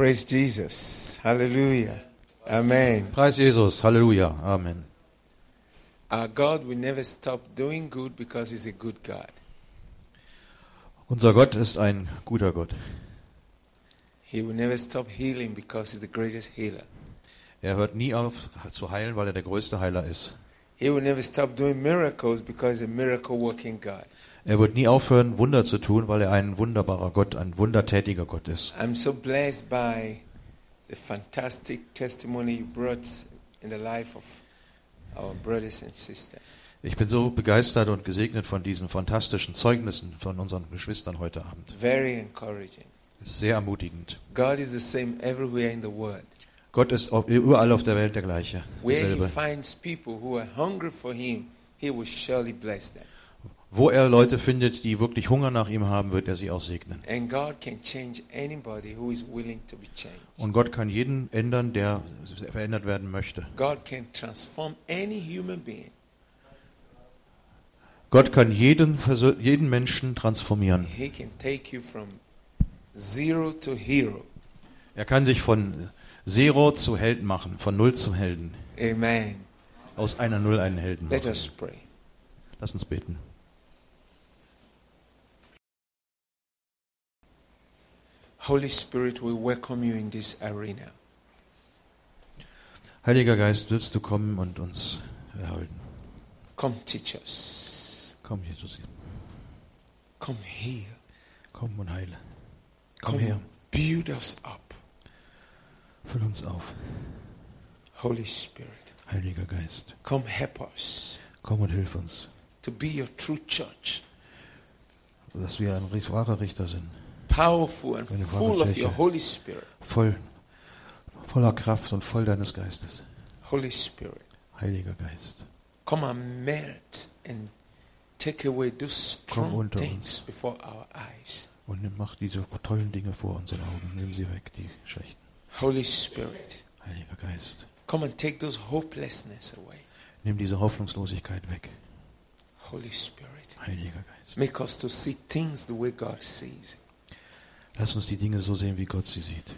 Praise Jesus. Hallelujah. Amen. Preis Jesus, Halleluja, Amen. Our God will never stop doing good because He's a good God. Unser Gott ist ein guter Gott. He will never stop healing because He's the greatest healer. Er hört nie auf zu heilen, weil er der größte Heiler ist. He will never stop doing miracles because He's a miracle working God. Er wird nie aufhören, Wunder zu tun, weil er ein wunderbarer Gott, ein wundertätiger Gott ist. I'm so blessed by the fantastic testimony you brought in the life of our brothers and sisters. Ich bin so begeistert und gesegnet von diesen fantastischen Zeugnissen von unseren Geschwistern heute Abend. Very encouraging. Sehr ermutigend. God is the same everywhere in the world. Gott ist überall auf der Welt der gleiche. Where He finds people who are hungry for Him, He will surely bless them. Wo er Leute findet, die wirklich Hunger nach ihm haben, wird er sie auch segnen. Und Gott kann jeden ändern, der verändert werden möchte. Gott kann jeden, jeden Menschen transformieren. Er kann sich von Zero zu Helden machen, von Null zu Helden. Amen. Aus einer Null einen Helden Let machen. us pray. Lass uns beten. Holy Spirit, we welcome you in this arena. Heiliger Geist, willst du kommen und uns erhalten? Come teach us. Komm, Jesus. Come heal. Komm und heile. Komm Come her. build us up. Füll uns auf. Holy Spirit, Heiliger Geist, come help us komm und hilf uns, to be your true church. dass wir ein wahrer Richter sind. Powerful and full of your Holy Spirit. Voll, voller Kraft und voll deines Geistes. Holy Spirit, Heiliger Geist, come and melt and take away those strong things before our eyes. und nimm, mach diese tollen Dinge vor unseren Augen. Nimm sie weg, die schlechten. Holy Spirit, Heiliger Geist, come and take those hopelessness away. nimm diese Hoffnungslosigkeit weg. Holy Spirit, Heiliger Geist, make us to see things the way God sees. Lass uns die Dinge so sehen, wie Gott sie sieht.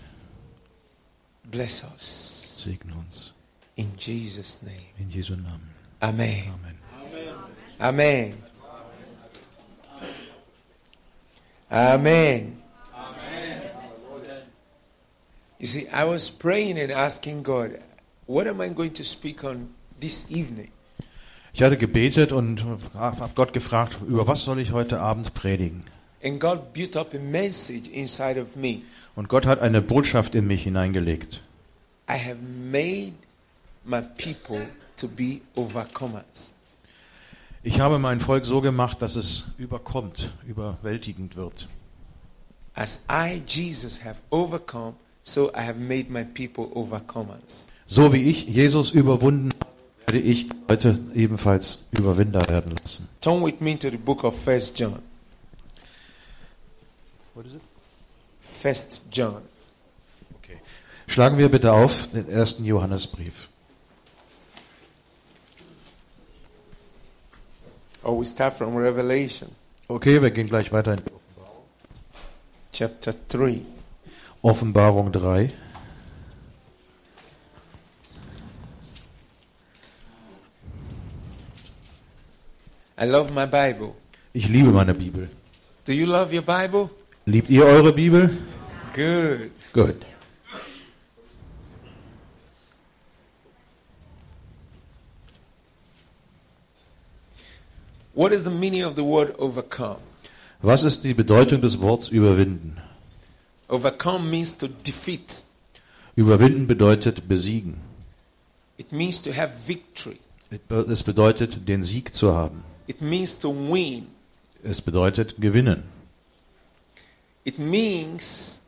Bless us. Segne uns. In Jesus' name. In Jesu Namen. Amen. Amen. Amen. Amen. You see, I was praying and asking God, what am I going to speak on this evening? Ich hatte gebetet und habe Gott gefragt, über was soll ich heute Abend predigen? And God built up a message inside of me. Und Gott hat eine Botschaft in mich hineingelegt. I have made my people to be overcomers. Ich habe mein Volk so gemacht, dass es überkommt, überwältigend wird. As I, Jesus, have overcome, so I have made my people overcomers. So wie ich Jesus überwunden habe, werde ich die Leute ebenfalls Überwinder werden lassen. Turn with me to the book of First John. First John. Schlagen wir bitte auf den ersten Johannesbrief. Or we start from Revelation Okay, wir gehen gleich weiter in chapter 3. Offenbarung 3. I love my Bible. Ich liebe meine Bibel. Do you love your Bible? Liebt ihr eure Bibel? Good. Gut. What is the meaning of the word overcome? Was ist die Bedeutung des Wortes überwinden? Overcome means to defeat, Überwinden bedeutet besiegen. it means to have victory, Es bedeutet den Sieg zu haben. it means to win, Es bedeutet gewinnen. It means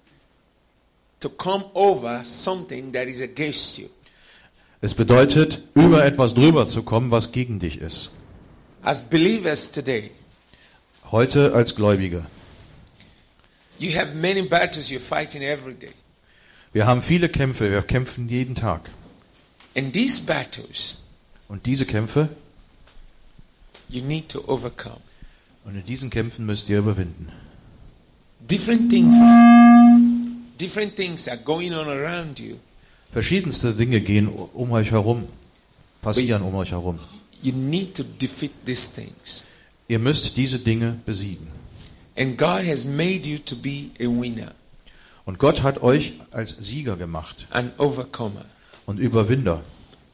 to come over something that is against you. Es bedeutet, über etwas drüber zu kommen, was gegen dich ist. As believers today, Heute als Gläubige. you have many battles you're fighting every day. Wir haben viele Kämpfe, wir kämpfen jeden Tag. And these battles, Und diese Kämpfe, you need to overcome. und in diesen Kämpfen müsst ihr überwinden. Different things different things are going on around you, Verschiedenste Dinge gehen um euch herum, passieren um euch herum. you need to defeat these things. Ihr müsst diese Dinge besiegen. And God has made you to be a winner, Und Gott hat euch als Sieger gemacht an overcomer. und Überwinder.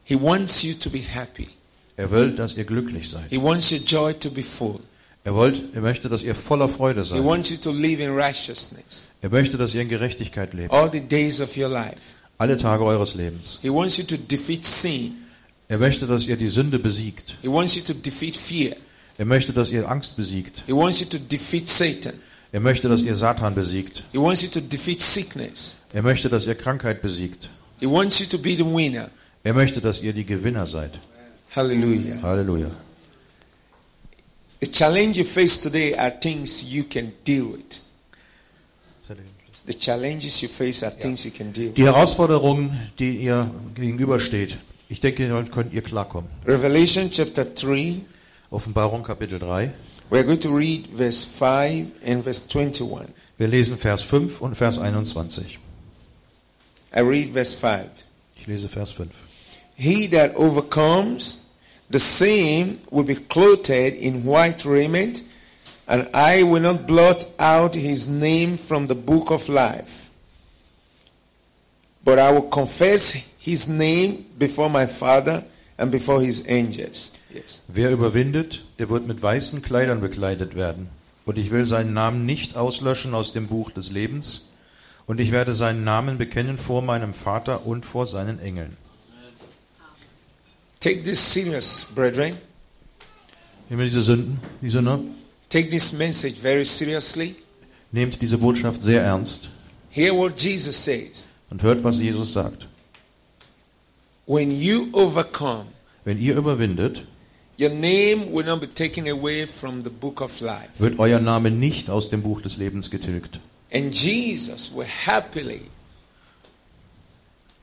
He wants you to be happy. Er will, dass ihr glücklich seid. He wants your joy to be full. Er, wollt, er möchte, dass ihr voller Freude He seid. wants you to live in righteousness Er möchte, dass ihr in Gerechtigkeit lebt. all the days of your life. Alle Tage eures Lebens. He wants you to defeat sin. Er möchte, dass ihr die Sünde besiegt. He wants you to defeat fear. Er möchte, dass ihr Angst besiegt. He wants you to defeat Satan. Er möchte, dass ihr Satan besiegt. He wants you to defeat sickness. Er möchte, dass ihr Krankheit besiegt. He wants you to be the winner. Er möchte, dass ihr die Gewinner seid. Hallelujah. Halleluja. The challenge you face today are things you can deal with. The challenges you face are things you can deal with. Die Herausforderungen, die ihr gegenübersteht, ich denke, damit könnt ihr klarkommen. Revelation chapter 3, Offenbarung Kapitel 3. we're going to read verse 5 and verse 21. Wir lesen Vers 5 und Vers 21. I read verse 5. Ich lese Vers 5. He that overcomes, the same will be clothed in white raiment, and I will not blot out his name from the book of life. But I will confess his name before my Father and before his angels. Yes. Wer überwindet, der wird mit weißen Kleidern bekleidet werden. Und ich will seinen Namen nicht auslöschen aus dem Buch des Lebens. Und ich werde seinen Namen bekennen vor meinem Vater und vor seinen Engeln. Take this serious, brethren. Nehmen wir diese Sünden, die Sünde, Take this message very seriously. nehmt diese Botschaft sehr ernst Hear what Jesus says. und hört, was Jesus sagt. When you overcome, Wenn ihr überwindet, your name will not be taken away from the book of life. wird euer Name nicht aus dem Buch des Lebens getilgt. And Jesus will happily,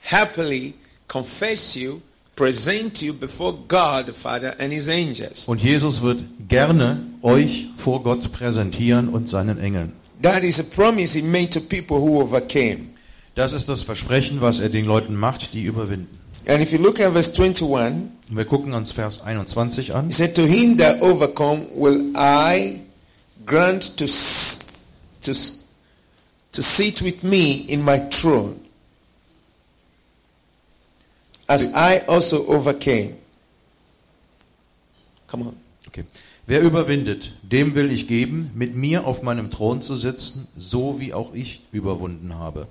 happily confess you, present you before God the Father and his angels. Und Jesus wird gerne euch vor Gott präsentieren und seinen Engeln. That is a promise he made to people who overcame. Das ist das Versprechen, was er den Leuten macht, die überwinden. And if you look at verse 21, Und wir gucken uns Vers 21 an. he said, To him that overcome will I grant to, to, to sit with me in my throne, as I also overcame. Come on. Okay. Wer überwindet, dem will ich geben, mit mir auf meinem Thron zu sitzen, so wie auch ich überwunden habe.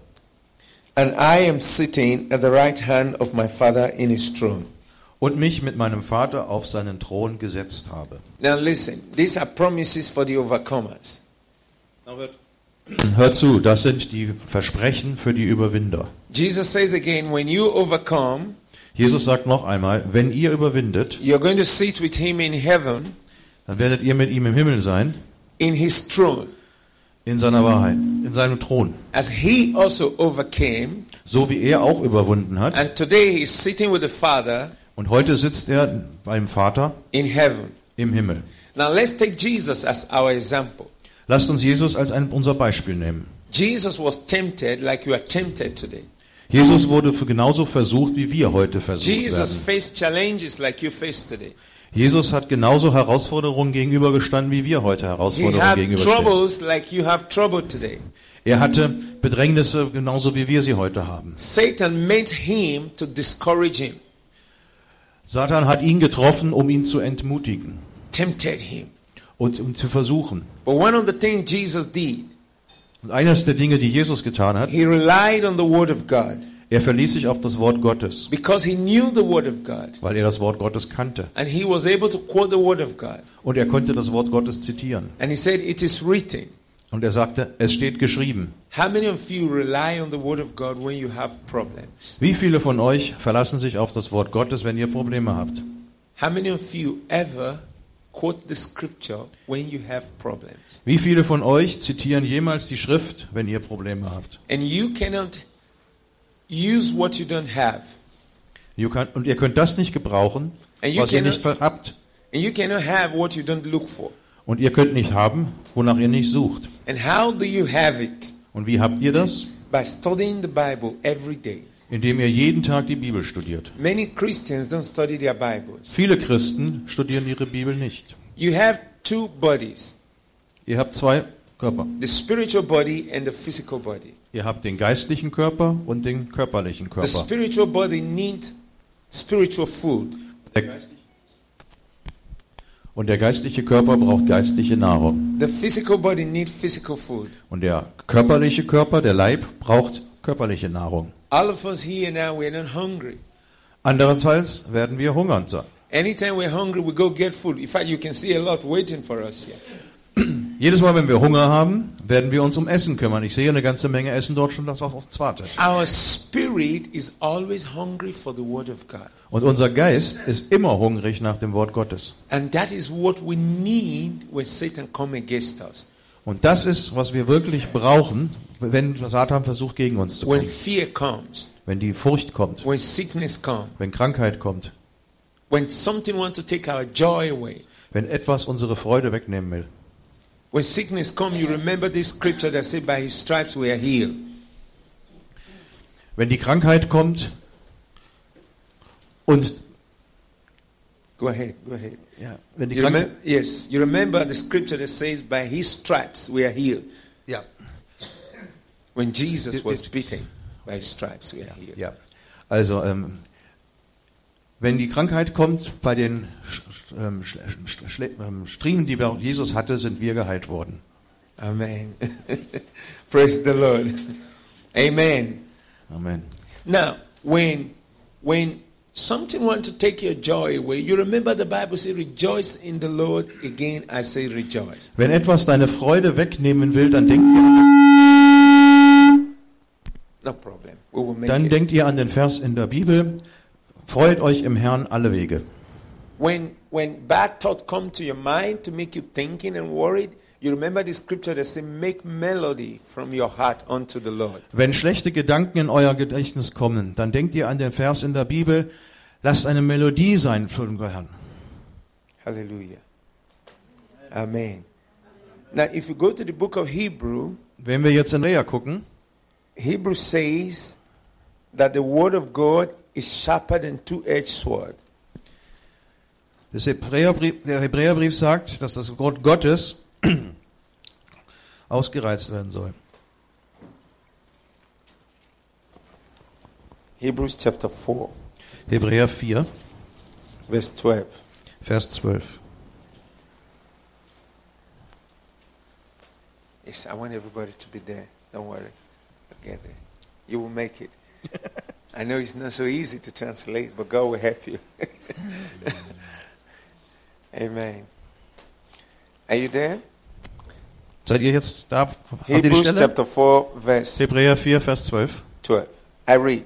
And I am sitting at the right hand of my Father in his throne. Und mich mit meinem Vater auf seinen Thron gesetzt habe. Now listen, these are promises for the overcomers. Hört zu, das sind die Versprechen für die Überwinder. Jesus says again, when you overcome, Jesus sagt noch einmal, wenn ihr überwindet, you're going to sit with him in heaven, dann werdet ihr mit ihm im Himmel sein, in his throne, in seiner Wahrheit, in seinem Thron. as he also overcame. So wie er auch überwunden hat. And today he's sitting with the Father Und heute sitzt er beim Vater in heaven. im Himmel. Now let's take Jesus as our example. Lasst uns Jesus als ein, unser Beispiel nehmen. Jesus was tempted like you are tempted today. Jesus wurde genauso versucht, wie wir heute versucht Jesus werden. faced challenges like you face today. Jesus hat genauso Herausforderungen gegenübergestanden, wie wir heute He Herausforderungen gegenüberstehen. like you have trouble today. Er hatte Bedrängnisse genauso, wie wir sie heute haben. Satan made him to discourage him, Satan hat ihn getroffen, um ihn zu entmutigen tempted him. und um zu versuchen. But one of the things Jesus did, Und eines der Dinge, die Jesus getan hat, he relied on the Word of God er verließ sich auf das Wort Gottes, because he knew the Word of God weil er das Wort Gottes kannte. and he was able to quote the Word of God. Und er konnte das Wort Gottes zitieren. And he said, It is written. Und er sagte, es steht geschrieben. How many of you rely on the Word of God when you have problems? Wie viele von euch verlassen sich auf das Wort Gottes, wenn ihr Probleme habt? How many of you ever quote the scripture when you have problems? Wie viele von euch zitieren jemals die Schrift, wenn ihr Probleme habt? And you cannot use what you don't have. Ihr könnt, und ihr könnt das nicht gebrauchen, was ihr nicht habt. And you cannot have what you don't look for. Und ihr könnt nicht haben, wonach ihr nicht sucht. And how do you have it? Und wie habt ihr das? by studying the Bible every day. Indem ihr jeden Tag die Bibel studiert. Many Christians don't study their Bibles. Viele Christen studieren ihre Bibel nicht. You have two bodies Ihr habt zwei Körper. the spiritual body and the physical body. Ihr habt den geistlichen Körper und den körperlichen The Körper. spiritual body needs spiritual food. Der und der geistliche Körper braucht geistliche Nahrung. The physical body needs physical food. Und der körperliche Körper, der Leib, braucht körperliche Nahrung. All of us here now, we're not hungry. Andererseits werden wir hungern sein. Anytime we're hungry, we go get food. In fact, you can see a lot waiting for us here. Jedes Mal, wenn wir Hunger haben, werden wir uns um Essen kümmern. Ich sehe eine ganze Menge Essen dort schon, das auf uns wartet. Our spirit is always hungry for the Word of God. Und unser Geist ist immer hungrig nach dem Wort Gottes. And that is what we need when Satan come against us. Und das ist, was wir wirklich brauchen, wenn Satan versucht, gegen uns zu When kommen. fear comes, Wenn die Furcht kommt, when sickness comes, wenn Krankheit kommt, when something wants to take our joy away. wenn etwas unsere Freude wegnehmen will. When sickness comes, you remember this scripture that said, By his stripes we are healed. Wenn die Krankheit kommt und Go ahead, go ahead. ja, wenn die You remember, yes, you remember the scripture that says, By his stripes we are healed. When Jesus was beaten, by stripes we are healed. ja. Also ähm, wenn die Krankheit kommt, bei den ähm, ähm, Striemen, die Jesus hatte, sind wir geheilt worden. Amen. Praise the Lord. Amen. Amen. Now, when when something wants to take your joy away, you remember the Bible says, "Rejoice in the Lord." Again, I say, rejoice. Wenn etwas deine Freude wegnehmen will, dann denkt ihr, dann denkt ihr an den Vers in der Bibel, freut euch im Herrn alle Wege. When when bad thoughts come to your mind to make you thinking and worried, you remember the scripture that says, "Make melody from your heart unto the Lord." Wenn schlechte Gedanken in euer Gedächtnis kommen, dann denkt ihr an den Vers in der Bibel, lasst eine Melodie sein für den Herrn. Hallelujah. Amen. Now, if you go to the book of Hebrew, Wenn wir jetzt in Rea gucken, Hebrew says that the word of God is sharper than two-edged sword. das Hebräerbrief, der Hebräerbrief sagt, dass das Wort Gottes ausgereizt werden soll. Hebrews chapter 4, Hebräer 4, verse 12. Vers 12. Yes, I want everybody to be there. Don't worry. You will make it. I know it's not so easy to translate, but God will help you. Amen. Are you there? Seid ihr jetzt da? Habt ihr die Hebrews Stelle? chapter 4, verse Hebräer 4, Vers 12. 12. I read.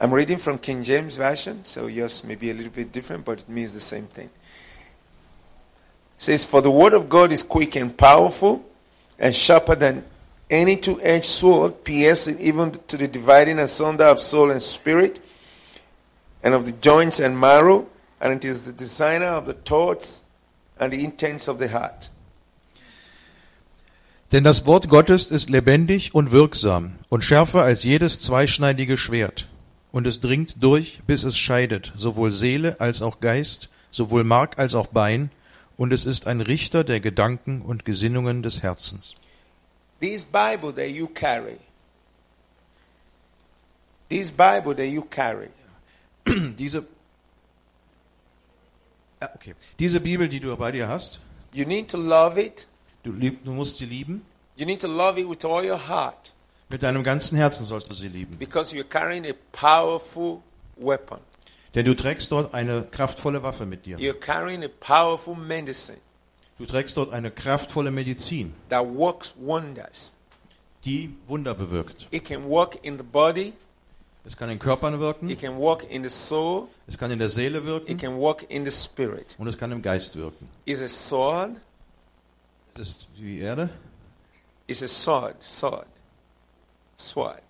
I'm reading from King James Version, so yours may be a little bit different, but it means the same thing. It says, For the word of God is quick and powerful, and sharper than any two edged sword, piercing even to the dividing asunder of soul and spirit, and of the joints and marrow, and it is the designer of the thoughts and the intents of the heart. Denn das Wort Gottes ist lebendig und wirksam und schärfer als jedes zweischneidige Schwert. Und es dringt durch, bis es scheidet, sowohl Seele als auch Geist, sowohl Mark als auch Bein, und es ist ein Richter der Gedanken und Gesinnungen des Herzens. This Bible that you carry, this Bible that you carry, Diese, ja, okay. Diese Bibel, die du bei dir hast, you need to love it. du, lieb, du musst sie lieben. You need to love it with all your heart Mit deinem ganzen Herzen sollst du sie lieben. because you're carrying a powerful weapon. Denn du trägst dort eine kraftvolle Waffe mit dir. You're carrying a powerful medicine Du trägst dort eine kraftvolle Medizin, that works wonders. die Wunder bewirkt. It can work in the body, Es kann in Körpern wirken, it can work in the soul, es kann in der Seele it wirken can work in the spirit. und es kann im Geist wirken. It's a sword, Es ist die Erde. it's a sword, sword, sword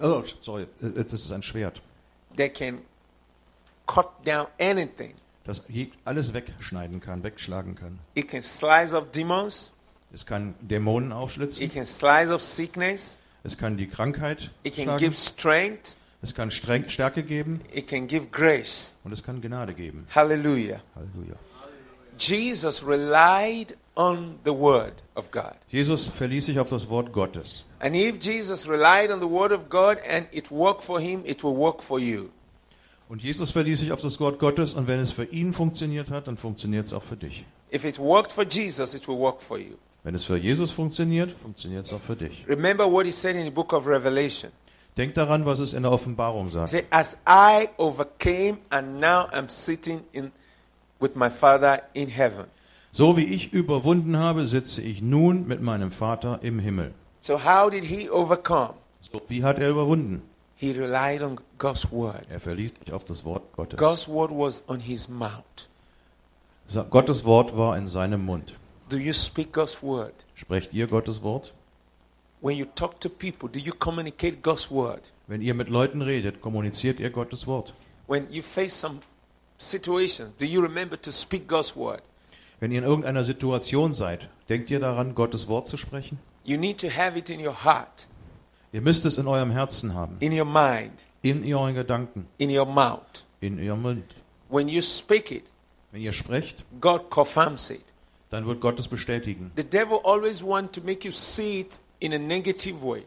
Oh, sorry, das ist ein Schwert, that can cut down anything. Das alles wegschneiden kann, wegschlagen kann. It can slice off demons, Es kann Dämonen aufschlitzen, it can slice off sickness, Es kann die Krankheit it can schlagen. give strength, Es kann Streng Stärke geben it can give grace. und es kann Gnade geben. Hallelujah. Halleluja. Jesus relied on the word of God. Jesus verließ sich auf das Wort Gottes. And if Jesus relied on the word of God and it worked for him, it will work for you. Und Jesus verließ sich auf das Wort Gottes und wenn es für ihn funktioniert hat, dann funktioniert es auch für dich. If it worked for Jesus, it will work for you. Wenn es für Jesus funktioniert, funktioniert es auch für dich. Remember what he said in the book of Revelation. Denk daran, was es in der Offenbarung sagt. said, As I overcame and now I'm sitting in with my Father in heaven. So wie ich überwunden habe, sitze ich nun mit meinem Vater im Himmel. So how did he overcome? So, wie hat er überwunden? He relied on God's word. Er verließ sich auf das Wort Gottes. God's word was on his mouth. Gottes Wort war in seinem Mund. Do you speak God's word? Sprecht ihr Gottes Wort? When you talk to people, do you communicate God's word? Wenn ihr mit Leuten redet, kommuniziert ihr Gottes Wort. When you face some situations, do you remember to speak God's word? Wenn ihr in irgendeiner Situation seid, denkt ihr daran, Gottes Wort zu sprechen? You need to have it in your heart, Ihr müsst es in eurem Herzen haben, in your mind, in euren Gedanken, in your mouth. in eurem Mund. When you speak it, Wenn ihr sprecht, God confirms it. dann wird Gott es bestätigen. The devil always wants to make you see it in a negative way.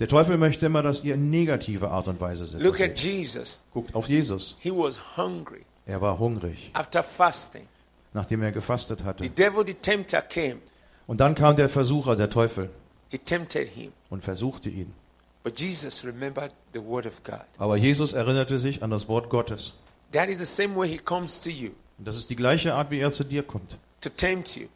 Der Teufel möchte immer, dass ihr in negative Art und Weise seid. Look at Jesus. Guckt auf Jesus. He was hungry Er war hungrig, after fasting. nachdem er gefastet The hatte. devil, the tempter, came. Und dann kam der Versucher, der Teufel, He tempted him. und versuchte ihn. But Jesus remembered the word of God. Aber Jesus erinnerte sich an das Wort Gottes. That is the same way he comes to you Und das ist die gleiche Art, wie er zu dir kommt, to tempt you.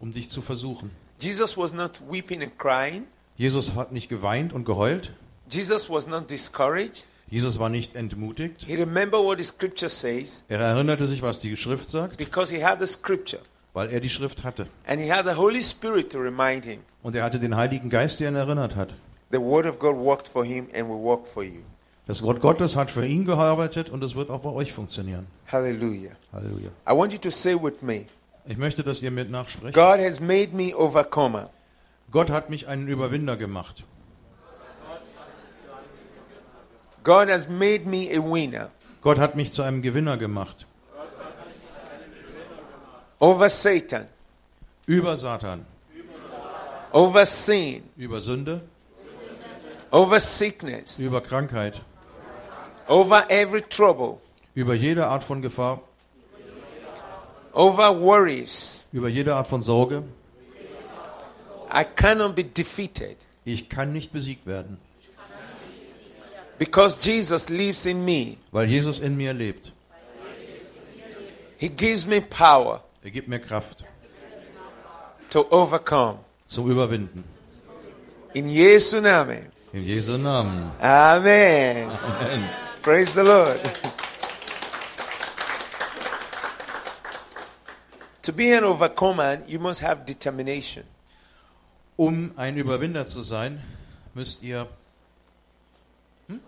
um dich zu versuchen. Jesus was not weeping and crying. Jesus hat nicht geweint und geheult. Jesus was not discouraged. Jesus war nicht entmutigt. He remembered what the scripture says Er erinnerte sich, was die Schrift sagt, because he had the scripture weil er die Schrift hatte. and he had the Holy Spirit to remind him. Und er hatte den Heiligen Geist, der ihn erinnert hat. The word of God worked for him and will work for you. Das Wort Gottes hat für ihn gearbeitet und es wird auch bei euch funktionieren. Hallelujah. Halleluja. I want you to say with me Ich möchte, dass ihr mit nachsprecht. God has made me overcomer. Gott hat mich einen Überwinder gemacht. God has made me a winner Gott hat mich zu einem Gewinner gemacht. Over Satan, Über Satan, over sin, über Sünde, over sickness, über Krankheit, over every trouble, über jede Art von Gefahr, over worries. über jede Art von Sorge. I cannot be defeated. Ich kann nicht besiegt werden, because Jesus lives in me. weil Jesus in mir lebt. He gives me power Er gibt mir Kraft to overcome. zum Überwinden. In Jesu Namen. In Jesu Namen. Amen. Amen. Praise the Lord. to be an overcomer, you must have determination. Um ein Überwinder zu sein, müsst ihr hm?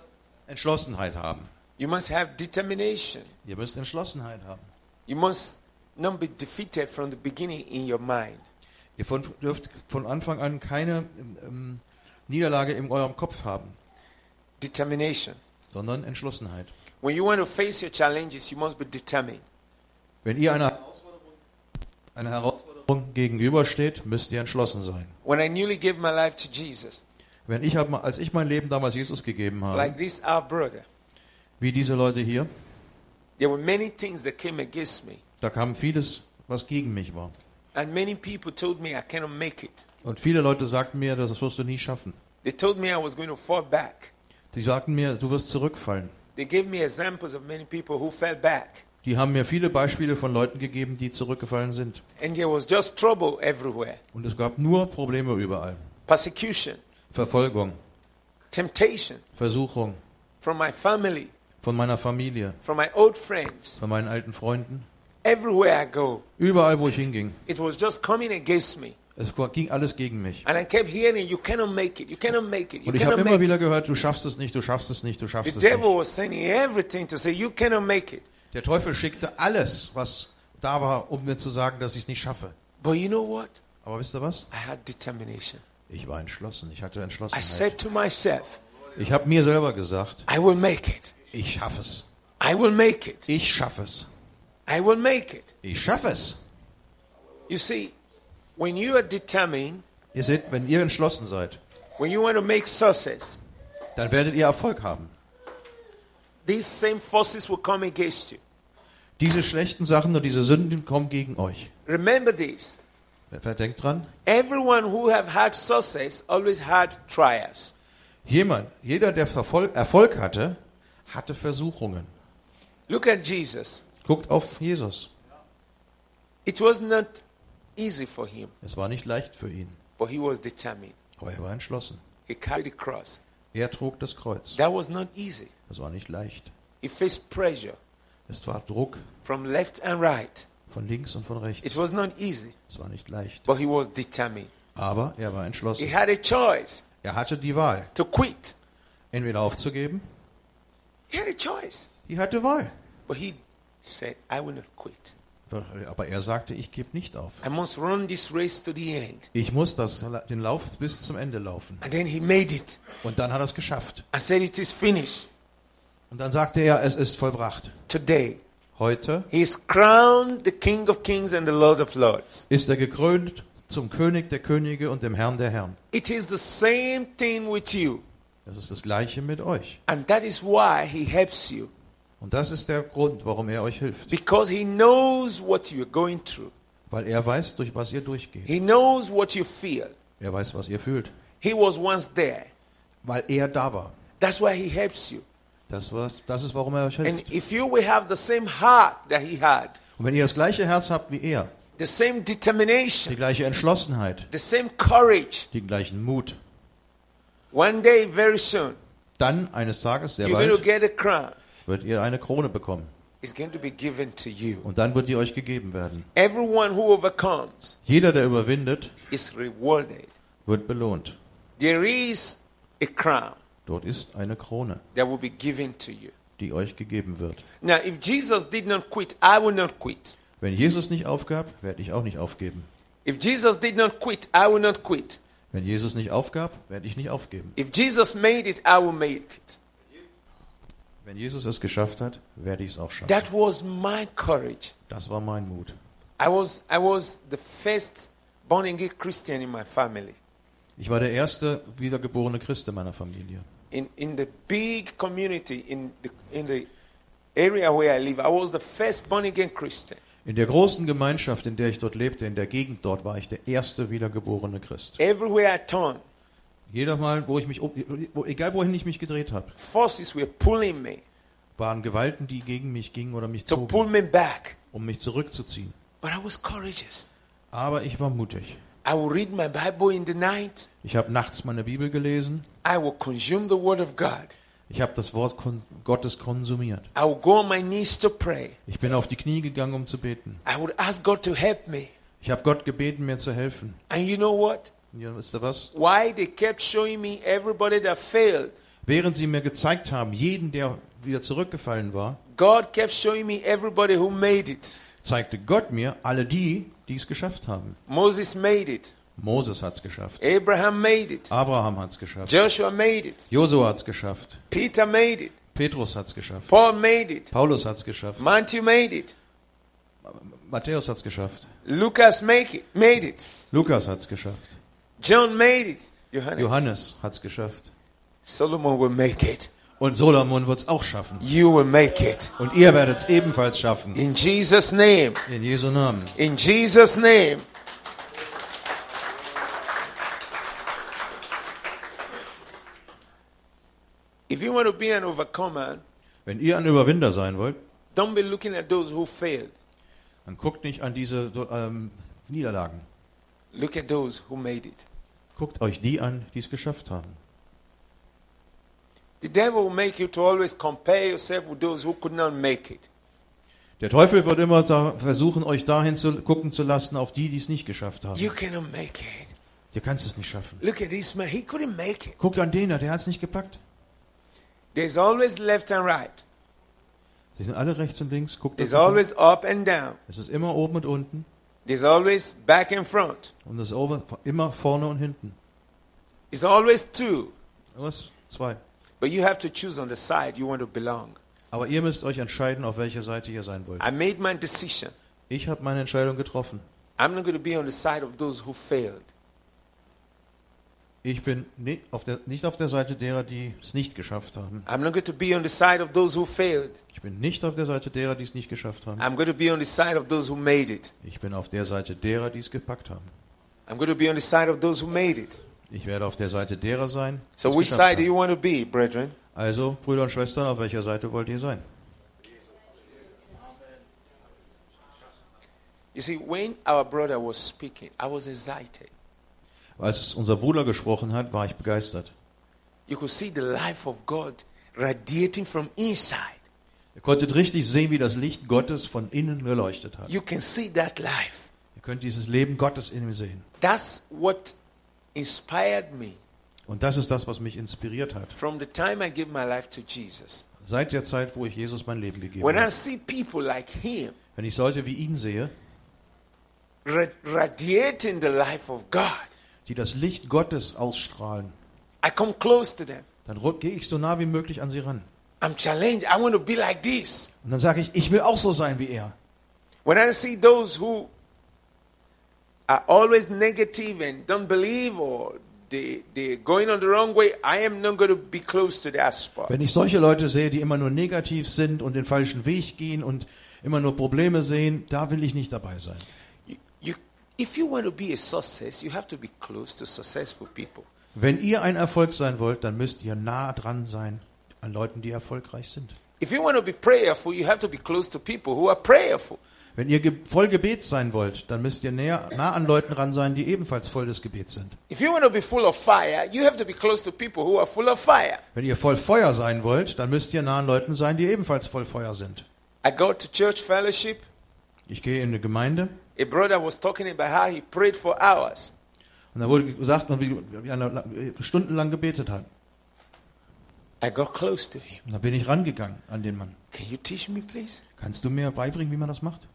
Entschlossenheit haben. You must have determination. Ihr müsst Entschlossenheit haben. You must not be defeated from the beginning in your mind. Ihr dürft von Anfang an keine ähm, Niederlage in eurem Kopf haben, Determination. sondern Entschlossenheit. When you want to face your challenges, you must be determined. Wenn ihr einer Herausforderung, einer Herausforderung gegenübersteht, müsst ihr entschlossen sein. When I newly gave my life to Jesus, Wenn ich hab, als ich mein Leben damals Jesus gegeben habe, like this our brother, wie diese Leute hier, there were many things that came against me. Da kam vieles, was gegen mich war. And many people told me I cannot make it. Und viele Leute sagten mir, das wirst du nie schaffen. They told me I was going to fall back. Die sagten mir, du wirst zurückfallen. They gave me examples of many people who fell back. Die haben mir viele Beispiele von Leuten gegeben, die zurückgefallen sind. And there was just trouble everywhere Und es gab nur Probleme überall. persecution, Verfolgung, Versuchung from my family, von meiner Familie, from my old friends. von meinen alten Freunden. Everywhere I go, Überall, wo ich hinging. it was just coming against me. Es ging alles gegen mich. And I kept hearing, You cannot make it, you cannot make it, you Und ich habe cannot immer make it. wieder gehört, du schaffst es nicht, du schaffst es nicht, du The schaffst es devil nicht. was sending everything to say, You cannot make it. Der Teufel schickte alles, was da war, um mir zu sagen, dass ich es nicht schaffe. But you know what? Aber wisst ihr was? I had determination. Ich war entschlossen. Ich hatte I Entschlossenheit. said to myself, Ich habe mir selber gesagt, I will make it. ich schaffe es. I will make it. Ich schaffe es. I will make it. Ich schaffe es. You see, when you are determined, Ihr seht, wenn ihr entschlossen seid, when you want to make success, dann werdet ihr Erfolg haben. these same forces will come against you. Diese schlechten Sachen und diese Sünden kommen gegen euch. Remember this. Denkt dran? Everyone who have had success always had trials. Jemand, jeder, der Erfolg, Erfolg hatte, hatte Versuchungen. Look at Jesus. Guckt auf Jesus. It was not easy for him, Es war nicht leicht für ihn, but he was determined. aber er war entschlossen. He carried the cross. Er trug das Kreuz. That was not easy. Das war nicht leicht. He faced pressure Es war Druck from left and right. von links und von It rechts. was not easy, Es war nicht leicht. but he was determined. Aber er war He entschlossen. had a choice Er hatte die Wahl, to quit. entweder aufzugeben. He had a choice, Die hatte Wahl. but he said, I will not quit. Aber er sagte, ich gebe nicht auf. I must run this race to the end. Ich muss das, den Lauf bis zum Ende laufen. And then he made it Und dann hat er es geschafft. and said, It is finished. Und dann sagte er, es ist vollbracht. Today, Heute he is crowned the King of Kings and the Lord of Lords. ist er gekrönt zum König der Könige und dem Herrn der Herren. It is the same thing with you. Das ist das Gleiche mit euch. And that is why he helps you. Und das ist der Grund, warum er euch hilft. Because he knows what you are going through. Weil er weiß, durch was ihr durchgeht. He knows what you feel. Er weiß, was ihr fühlt. He was once there. Weil er da war. That's why he helps you. Das, war, das ist, warum er euch And hilft. if you will have the same heart that he had, Und wenn ihr das gleiche Herz habt wie er, the same die determination, gleiche Entschlossenheit, the same courage, den gleichen Mut, one day, very soon, dann eines Tages, sehr you're going to bald, get a crown. Wird ihr eine Krone bekommen. Und dann wird die euch gegeben werden. Everyone who overcomes Jeder, der überwindet, wird belohnt. There is a crown Dort ist eine Krone, die euch gegeben wird. Now, if Jesus did not quit, I will not quit. Wenn Jesus nicht aufgab, werde ich auch nicht aufgeben. If Jesus did not quit, I will not quit. Wenn Jesus nicht aufgab, werde ich nicht aufgeben. If Jesus made it, I will make it. Wenn Jesus es geschafft hat, werde ich es auch schaffen. That was my courage. Das war mein Mut. I was, I was the first born again Christian in my family. Ich war der erste wiedergeborene Christ in meiner Familie. In, in the big community, in the, in the area where I live, I was the first born again Christian. In der großen Gemeinschaft, in der ich dort lebte, in der Gegend dort, war ich der erste wiedergeborene Christ. Everywhere I turned, Jeder Mal, wo ich mich, wo, egal wohin ich mich gedreht habe, forces were pulling me waren Gewalten, die gegen mich gingen oder mich to pull zogen, me back. um mich zurückzuziehen. But I was courageous. Aber ich war mutig. I would read my Bible in the night. Ich habe nachts meine Bibel gelesen. I will consume the Word of God. Ich habe das Wort kon Gottes konsumiert. I will go on my knees to pray. Ich bin auf die Knie gegangen, um zu beten. I would ask God to help me. Ich habe Gott gebeten, mir zu helfen. And you know what? Und ja, wisst ihr was? Why they kept showing me everybody that failed. Während sie mir gezeigt haben, jeden, der wieder zurückgefallen war, God kept showing me everybody who made it. zeigte Gott mir alle die, die es geschafft haben. Moses made it. Moses hat es geschafft. Abraham made it. Abraham hat es geschafft. Joshua made it. Josua hat es geschafft. Peter made it. Petrus hat es geschafft. Paul made it. Paulus hat es geschafft. Matthew made it. Matthäus hat es geschafft. It, made it. Lukas hat es geschafft. John made it. Johannes. Johannes hat es geschafft. Solomon will make it. Und Solomon wird es auch schaffen. You will make it. Und ihr werdet es ebenfalls schaffen. In Jesus' name. In Jesu Namen. In Jesus' name. If you want to be an overcomer, Wenn ihr ein Überwinder sein wollt, don't be looking at those who failed. dann guckt nicht an diese ähm, Niederlagen. Look at those who made it. Guckt euch die an, die es geschafft haben. The devil will make you to always compare yourself with those who could not make it. Der Teufel wird immer versuchen, euch dahin zu gucken zu lassen, auf die, die es nicht geschafft haben. You cannot make it. Ihr kannst es nicht schaffen. Look at this man. He couldn't make it. Guckt an den, der hat es nicht gepackt. There's always left and right. Die sind alle rechts und links. Guckt There's always up and down. Es ist immer oben und unten There's always back and front. und es ist over- immer vorne und hinten. It's always two. Was? Zwei. But you have to choose on the side you want to belong. Aber ihr müsst euch entscheiden, auf welcher Seite ihr sein wollt. I made my decision. Ich habe meine Entscheidung getroffen. I'm not going to be on the side of those who failed. Ich bin ni- auf der, nicht auf der Seite derer, die es nicht geschafft haben. I'm not going to be on the side of those who failed. Ich bin nicht auf der Seite derer, die es nicht geschafft haben. I'm going to be on the side of those who made it. Ich bin auf der Seite derer, die es gepackt haben. I'm going to be on the side of those who made it. Ich werde auf der Seite derer sein. So which side do haben. you want to be, brethren? Also, Brüder und Schwestern, auf welcher Seite wollt ihr sein? You see, when our brother was speaking, I was excited. Als unser Bruder gesprochen hat, war ich begeistert. You could see the life of God radiating from inside. Ihr konntet richtig sehen, wie das Licht Gottes von innen geleuchtet hat. You can see that life. Ihr könnt dieses Leben Gottes in ihm sehen. That's what inspired me Und das ist das, was mich inspiriert hat. from the time I gave my life to Jesus. Seit der Zeit, wo ich Jesus mein Leben gegeben When I habe. see people like him Wenn ich solche wie ihn sehe, ra- radiating the life of God, die das Licht Gottes ausstrahlen, I come close to them. dann gehe ich so nah wie möglich an sie ran. I'm challenged. I want to be like this. Und dann sage ich, ich will auch so sein wie er. When I see those who are always negative and don't believe or they, they're going on the wrong way, I am not going to be close to that spot. Wenn ich solche Leute sehe, die immer nur negativ sind und den falschen Weg gehen und immer nur Probleme sehen, da will ich nicht dabei sein. Wenn ihr ein Erfolg sein wollt, dann müsst ihr nah dran sein an Leuten, die erfolgreich sind. If you want to be prayerful, you have to be close to people who are prayerful. Wenn ihr voll Gebet sein wollt, dann müsst ihr näher, nah an Leuten ran sein, die ebenfalls voll des Gebets sind. Wenn ihr voll Feuer sein wollt, dann müsst ihr nah an Leuten sein, die ebenfalls voll Feuer sind. I go to church fellowship. Ich gehe in eine Gemeinde A brother was talking about how he prayed for hours. und da wurde gesagt, wie, wie einer stundenlang gebetet hat. I got close to him. Und da bin ich rangegangen an den Mann. Can you teach me, please? Kannst du mir beibringen, wie man das macht?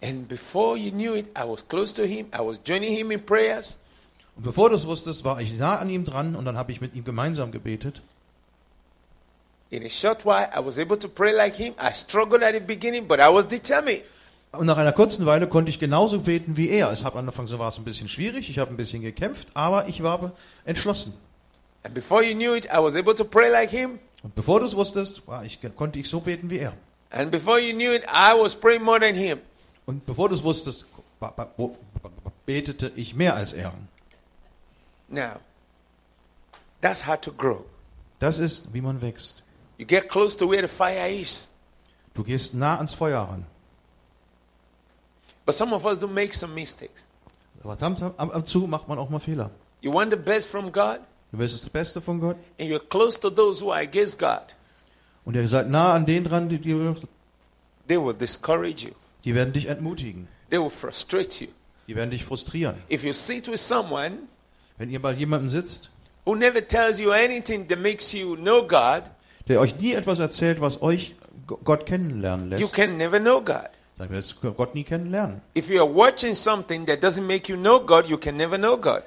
And before you knew it, I was close to him. I was joining him in prayers. Und bevor du es wusstest, war ich nah an ihm dran und dann habe ich mit ihm gemeinsam gebetet. In a short while, I was able to pray like him. I struggled at the beginning, but I was determined. Und nach einer kurzen Weile konnte ich genauso beten wie er. Hat am Anfang so war es ein bisschen schwierig, ich habe ein bisschen gekämpft, aber ich war entschlossen. And before you knew it, I was able to pray like him. Und bevor du es wusstest, war ich, konnte ich so beten wie er. And before you knew it, I was praying more than him. Und bevor du es wusstest, betete ich mehr als er. Now, that's how to grow. Das ist, wie man wächst. You get close to where the fire is. Du gehst nah ans Feuer ran. But some of us do make some mistakes. Aber ab und zu macht man auch mal Fehler. You want the best from God, Du willst das Beste von Gott and you're close to those who are against God. und ihr seid nah an denen dran, die, die, They will discourage you. die werden dich entmutigen. They will frustrate you. Die werden dich frustrieren. If you sit with someone Wenn ihr bei jemandem sitzt, who never tells you anything that makes you know God, der euch nie etwas erzählt, was euch Gott kennenlernen you lässt, can never know God. Dann wirst du Gott nie kennenlernen. If you are watching something that doesn't make you know God, you can never know God.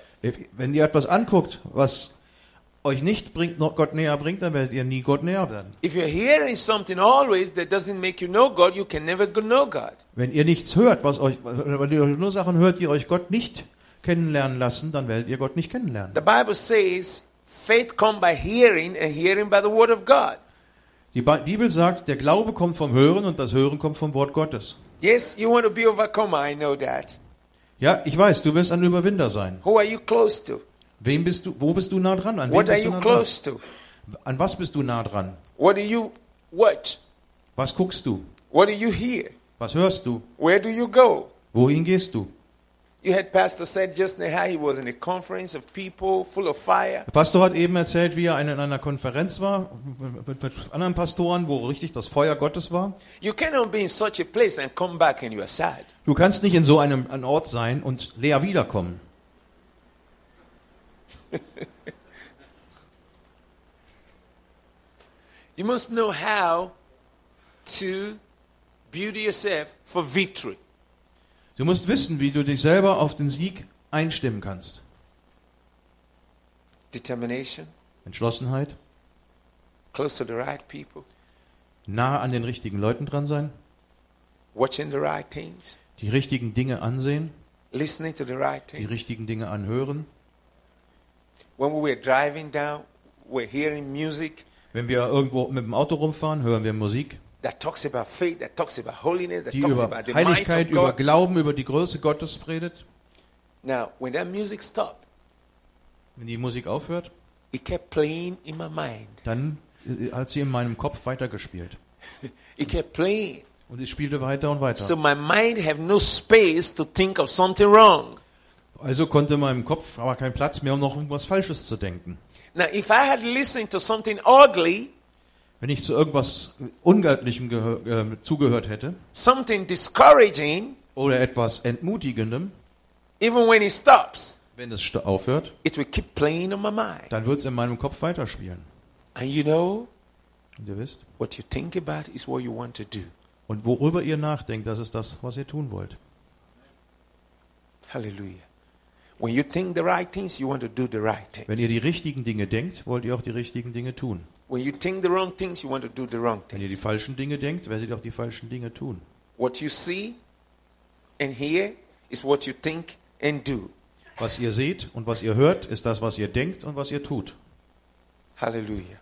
Wenn ihr etwas anguckt, was euch nicht bringt, Gott näher bringt, dann werdet ihr nie Gott näher werden. If you're hearing something always that doesn't make you know God, you can never go- know God. Wenn ihr nichts hört, was euch, wenn ihr nur Sachen hört, die euch Gott nicht kennenlernen lassen, dann werdet ihr Gott nicht kennenlernen. The Bible says faith comes by hearing and hearing by the word of God. Die Bibel sagt, der Glaube kommt vom Hören und das Hören kommt vom Wort Gottes. Yes, you want to be overcomer, I know that. Ja, ich weiß, du wirst ein Überwinder sein. Who are you close to? Wem bist du, wo bist du nah dran? An, What are you nah dran? close to? An was bist du nah dran? What do you watch? Was guckst du? What do you hear? Was hörst du? Where do you go? Wohin gehst du? You had Pastor said just now how he was in a conference of people full of fire. Der Pastor hat eben erzählt, wie er in einer Konferenz war mit, mit anderen Pastoren, wo richtig das Feuer Gottes war. You cannot be in such a place and come back and you are sad. Du kannst nicht in so einem, einem Ort sein und leer wiederkommen. You must know how to build yourself for victory. Du musst wissen, wie du dich selber auf den Sieg einstimmen kannst. determination, Entschlossenheit, close to the right people, nah an den richtigen Leuten dran sein, watching the right things, die richtigen Dinge ansehen, listening to the right die things. richtigen Dinge anhören. When we were driving down, we're hearing music. Wenn wir irgendwo mit dem Auto rumfahren, hören wir Musik, that talks about faith, that talks about holiness, that die talks über about the might Heiligkeit, über. Glauben, über die Größe Gottes redet. Now, when that music stopped, Wenn die Musik aufhört, it kept playing in my mind. dann äh, hat sie in meinem Kopf weitergespielt. It kept playing. Und sie spielte weiter und weiter. So my mind had no space to think of something wrong. Also konnte meinem Kopf aber kein Platz mehr, um noch irgendwas Falsches zu denken. Now, if I had listened to something ugly, Wenn ich zu irgendwas Ungöttlichem äh, zugehört hätte something discouraging, oder etwas Entmutigendem, even when it stops, wenn es aufhört, it will keep playing on my mind. dann wird es in meinem Kopf weiterspielen. And you know, Und ihr wisst. what you think about is what you want to do. Und worüber ihr nachdenkt, das ist das, was ihr tun wollt. Hallelujah. When you think the right things, you want to do the right Wenn things. ihr die richtigen Dinge denkt, wollt ihr auch die richtigen Dinge tun. When you think the wrong things, you want to do the wrong Wenn ihr die falschen Dinge denkt, werdet ihr auch die falschen Dinge tun. What you see and hear is what you think and do. Was ihr seht und was ihr hört, ist das, was ihr denkt und was ihr tut. Hallelujah.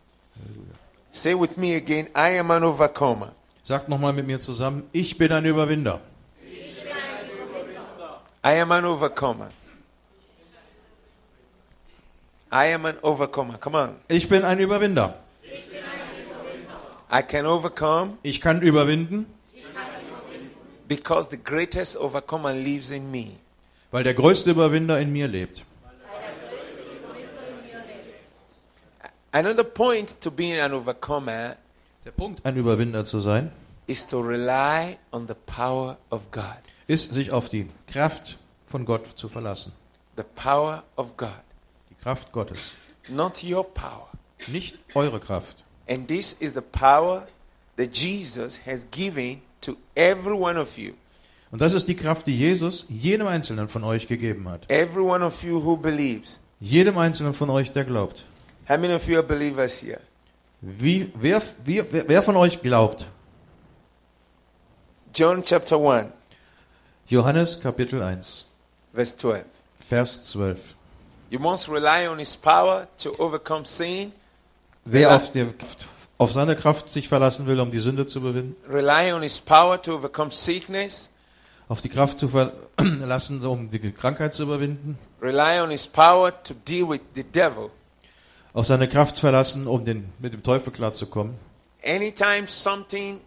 Say with me again, I am an overcomer. Sagt nochmal mit mir zusammen, ich bin ein Überwinder. I am an overcomer. I am an overcomer. Come on. Ich bin ein Überwinder. I can overcome Ich kann überwinden, because the greatest overcomer lives in me. weil der größte Überwinder in mir lebt. Another point to being an overcomer Der Punkt, ein Überwinder zu sein, is to rely on the power of God. ist, sich auf die Kraft von Gott zu verlassen. The power of God, Die Kraft Gottes. not your power. Nicht eure Kraft. And this is the power that Jesus has given to every one of you. Und das ist die Kraft, die Jesus jedem Einzelnen von euch gegeben hat. Every one of you who believes. Jedem Einzelnen von euch, der glaubt. How many of you are believers here? Wie, wer, wer, wer von euch glaubt? John chapter 1, Johannes Kapitel 1, verse 12. Vers 12. You must rely on his power to overcome sin, Wer auf, die, auf seine Kraft sich verlassen will, um die Sünde zu überwinden, rely on his power to overcome sickness, auf die Kraft zu verlassen, um die Krankheit zu überwinden, rely on his power to deal with the devil. auf seine Kraft verlassen, um den, mit dem Teufel klarzukommen. Anytime something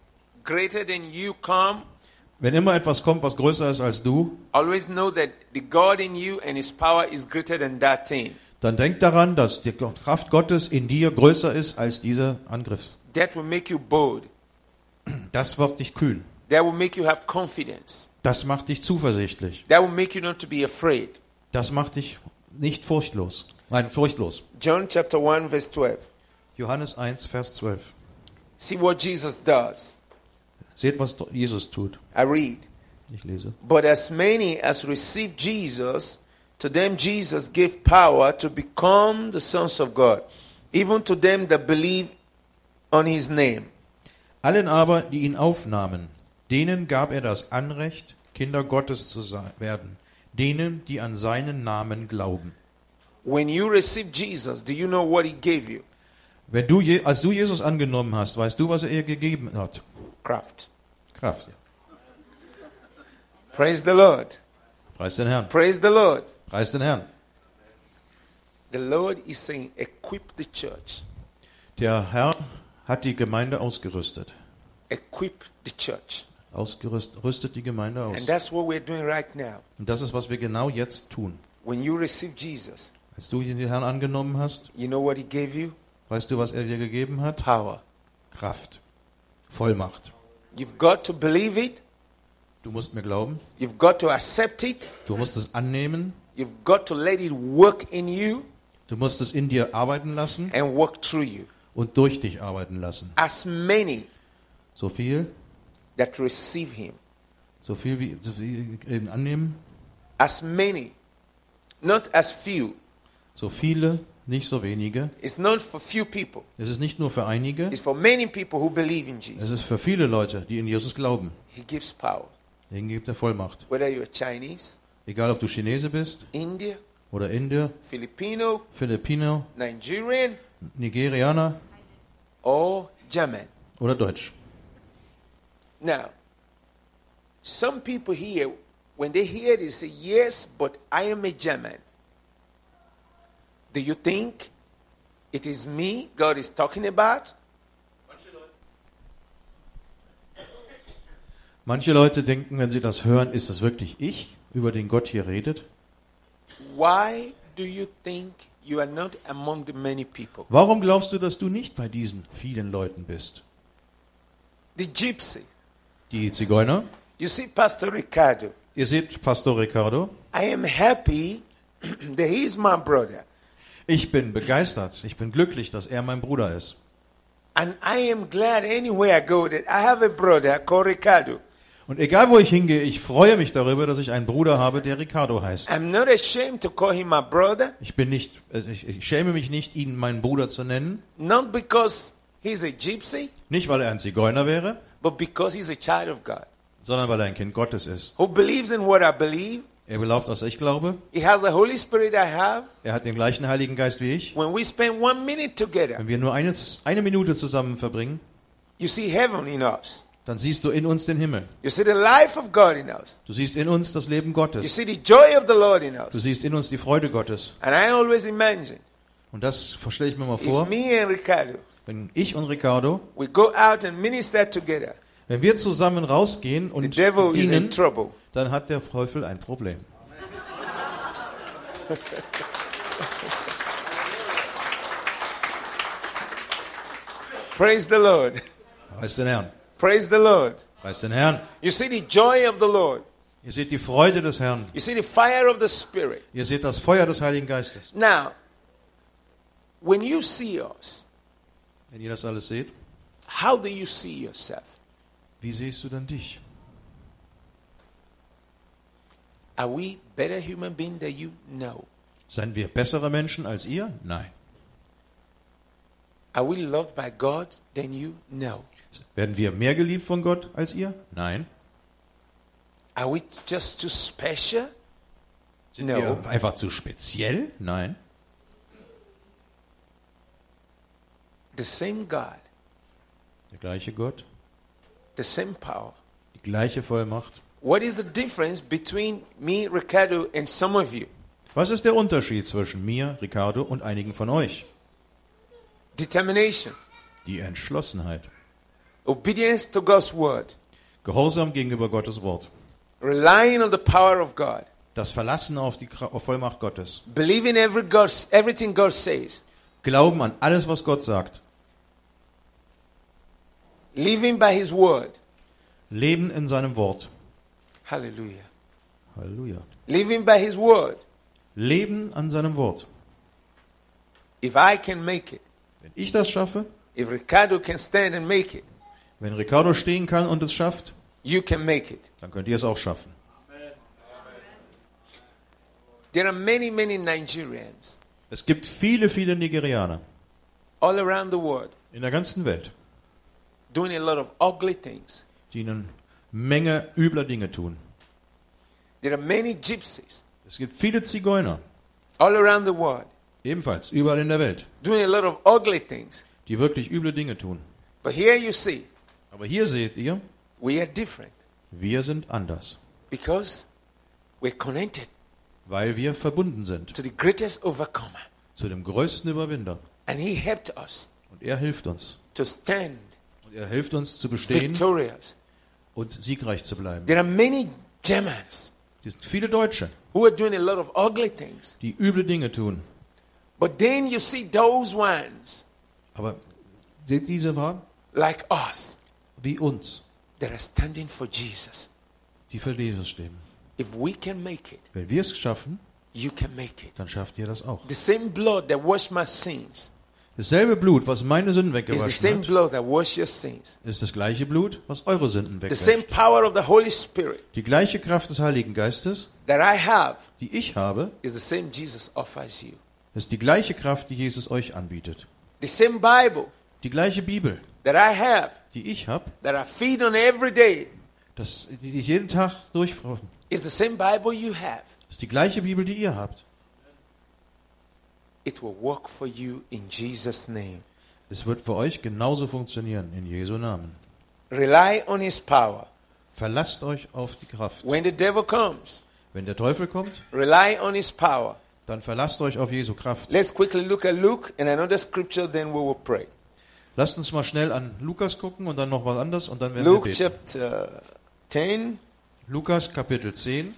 greater than you come, Wenn immer etwas kommt, was größer ist als du, always know that the God in you and his power is greater than that thing. Dann denk daran, dass die Kraft Gottes in dir größer ist als dieser Angriff. That will make you bold. Das wird dich kühn. That will make you have confidence. Das macht dich zuversichtlich. That will make you not to be afraid. Das macht dich nicht furchtlos. Nein, furchtlos. John chapter 1 verse 12. Johannes 1, Vers 12. See what Jesus does. Seht, was Jesus tut. I read. Ich lese. But as many as received Jesus, to them Jesus gave power to become the sons of God, even to them that believe on his name. Allen aber, die ihn aufnahmen, denen gab er das Anrecht, Kinder Gottes zu sein, werden. Denen, die an seinen Namen glauben. When you receive Jesus, do you know what he gave you? Wenn du, als du Jesus angenommen hast, weißt du, was er ihr gegeben hat? Craft. Kraft. Praise the Lord. Preis den Herrn. Praise the Lord. Preis den Herrn. The Lord is saying, equip the church. Der Herr hat die Gemeinde ausgerüstet. Equip the church. Ausgerüstet, rüstet die Gemeinde aus. And that's what we're doing right now. Und das ist, was wir genau jetzt tun. When you receive Jesus, Als du den Herrn angenommen hast, you know what he gave you? weißt du, was er dir gegeben hat? Power. Kraft. Vollmacht. You've got to believe it. Du musst mir glauben. You've got to accept it. Du musst es annehmen. You've got to let it work in you Du musst es in dir arbeiten lassen and work through you. und durch dich arbeiten lassen. As many So viel, that receive him, so viel wie, so viel eben annehmen, as many, not as few, so viele, nicht so wenige. It's not for few people. Es ist nicht nur für einige, It's for many people who believe in es Jesus. ist für viele Leute, die in Jesus glauben. He gives power. Denen gibt er Vollmacht. Whether you're Chinese, Egal, ob du Chinese bist India, oder Indier, Filipino, Filipino, Nigerian, Nigerianer or German. oder Deutsch. Now, some people here, when they hear this, say, Yes, but I am a German. Do you think it is me God is talking about? Manche Leute denken, wenn sie das hören, ist das wirklich ich, über den Gott hier redet? Why do you think you are not among the many people? Warum glaubst du, dass du nicht bei diesen vielen Leuten bist? The gypsy. Die Zigeuner? You see, Pastor Ricardo, Ihr seht Pastor Ricardo. I am happy that he is my brother. Ich bin begeistert, ich bin glücklich, dass er mein Bruder ist. And I am glad anywhere I go that I have a brother called Ricardo. Und egal wo ich hingehe, ich freue mich darüber, dass ich einen Bruder habe, der Ricardo heißt. I'm not ashamed to call him my brother, Ich bin nicht, äh, ich, ich schäme mich nicht, ihn meinen Bruder zu nennen. not because he's a gypsy, Nicht, weil er ein Zigeuner wäre, but because he's a child of God sondern weil er ein Kind Gottes ist. who believes in what I believe. Er glaubt, was ich glaube. He has the Holy Spirit I have. Er hat den gleichen Heiligen Geist wie ich. When we spend one minute together, Wenn wir nur eine, eine Minute zusammen verbringen, you see heaven in us. Dann siehst du in uns den Himmel. You see the life of God in us. Du siehst in uns das Leben You Gottes. see the joy of the Lord in Du us. siehst in uns die Freude Gottes. And I always imagine Und das stelle ich mir mal if vor, me and Ricardo, wenn ich und Ricardo, we go out and minister together, wenn wir zusammen rausgehen the und devil is in dienen, trouble. dann hat der Teufel ein Problem. Praise the Lord. Preis den Herrn. Praise the Lord. Preis den Herrn. You see the joy of the Lord. Ihr seht die Freude des Herrn. You see the fire of the Spirit. Ihr seht das Feuer des Heiligen Geistes. Now, when you see us, Wenn ihr das alles seht, how do you see yourself? wie siehst du dann dich? Are we better human beings than you? No. Seien wir bessere Menschen als ihr? Nein. Are we loved by God than you? No. Werden wir mehr geliebt von Gott als ihr? Nein. Are we just too special? Sind No. wir einfach zu speziell? Nein. The same God, Der gleiche Gott, the same power. die gleiche Vollmacht. What is the difference between me, Ricardo, and some of you? Was ist der Unterschied zwischen mir, Ricardo und einigen von euch? Determination, Die Entschlossenheit. Obedience to God's word, Gehorsam gegenüber Gottes Wort. relying on the power of God, Das Verlassen auf die auf Vollmacht Gottes. believing every God's, everything God says, Glauben an alles, was Gott sagt. living by His word. Leben in seinem Wort. Hallelujah. Halleluja. Living by His word. Leben an seinem Wort. If I can make it, Wenn ich das schaffe, if Ricardo can stand and make it, wenn Ricardo stehen kann und es schafft, you can make it. dann könnt ihr es auch schaffen. There are many, many Nigerians Es gibt viele, viele Nigerianer all around the world in der ganzen Welt, doing a lot of ugly things. die eine Menge übler Dinge tun. There are many gypsies Es gibt viele Zigeuner, all around the world ebenfalls überall in der Welt, doing a lot of ugly things. die wirklich üble Dinge tun. But here you see, Aber hier seht ihr, we are different wir sind anders, because we're connected weil wir verbunden sind to the greatest overcomer. zu dem größten Überwinder. And he helped us Und er hilft uns. to stand Und er hilft uns zu bestehen victorious. und siegreich zu bleiben. There are many Germans Es sind viele Deutsche, who are doing a lot of ugly things. die üble Dinge tun. But then you see those ones Aber seht diese war like us wie uns, that are standing for Jesus. die für Jesus stehen. If we can make it, Wenn wir es schaffen, you can make it. dann schafft ihr das auch. The same blood that washed my sins Dasselbe Blut, was meine Sünden weggewaschen same hat, blood that washed your sins. ist das gleiche Blut, was eure Sünden The same wegwäscht. power of the Holy Spirit Die gleiche Kraft des Heiligen Geistes, that I have die ich habe, ist die gleiche Kraft, die Jesus euch anbietet. The same Bible Die gleiche Bibel, that I have, die ich habe, that I feed on every day, das, die ich jeden Tag durchfahre, is the same Bible you have. ist die gleiche Bibel, die ihr habt. It will work for you in Jesus' name. Es wird für euch genauso funktionieren, in Jesu Namen. Rely on His power. Verlasst euch auf die Kraft. When the devil comes, Wenn der Teufel kommt, rely on His power. dann verlasst euch auf Jesu Kraft. Let's quickly look at Luke and another scripture, then we will pray. Lasst uns mal schnell an Lukas gucken und dann noch was anderes und dann werden Luke wir beten. chapter 10, Lukas Kapitel 10.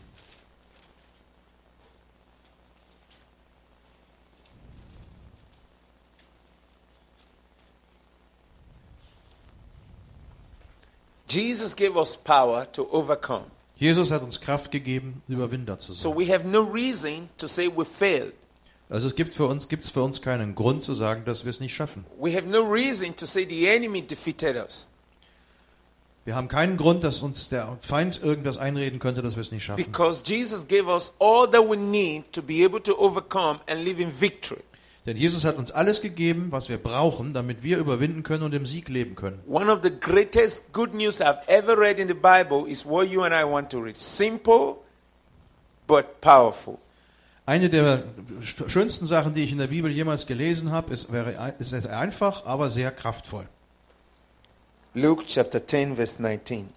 Jesus gave us power to overcome. Jesus hat uns Kraft gegeben, Überwinder zu So sein. we have no reason to say we failed. Also es gibt für uns gibt's für uns keinen Grund zu sagen, dass wir es nicht schaffen. We have no reason to say the enemy defeated us. Wir haben keinen Grund, dass uns der Feind irgendwas einreden könnte, dass wir es nicht schaffen. Because Jesus gave us all that we need to be able to overcome and live in victory. Denn Jesus hat uns alles gegeben, was wir brauchen, damit wir überwinden können und im Sieg leben können. One of the greatest good news I've ever read in the Bible is what you and I want to read. Simple but powerful. Eine der sch- schönsten Sachen, die ich in der Bibel jemals gelesen habe, ist, wäre, ist einfach, aber sehr kraftvoll. Luke chapter 10, verse 19.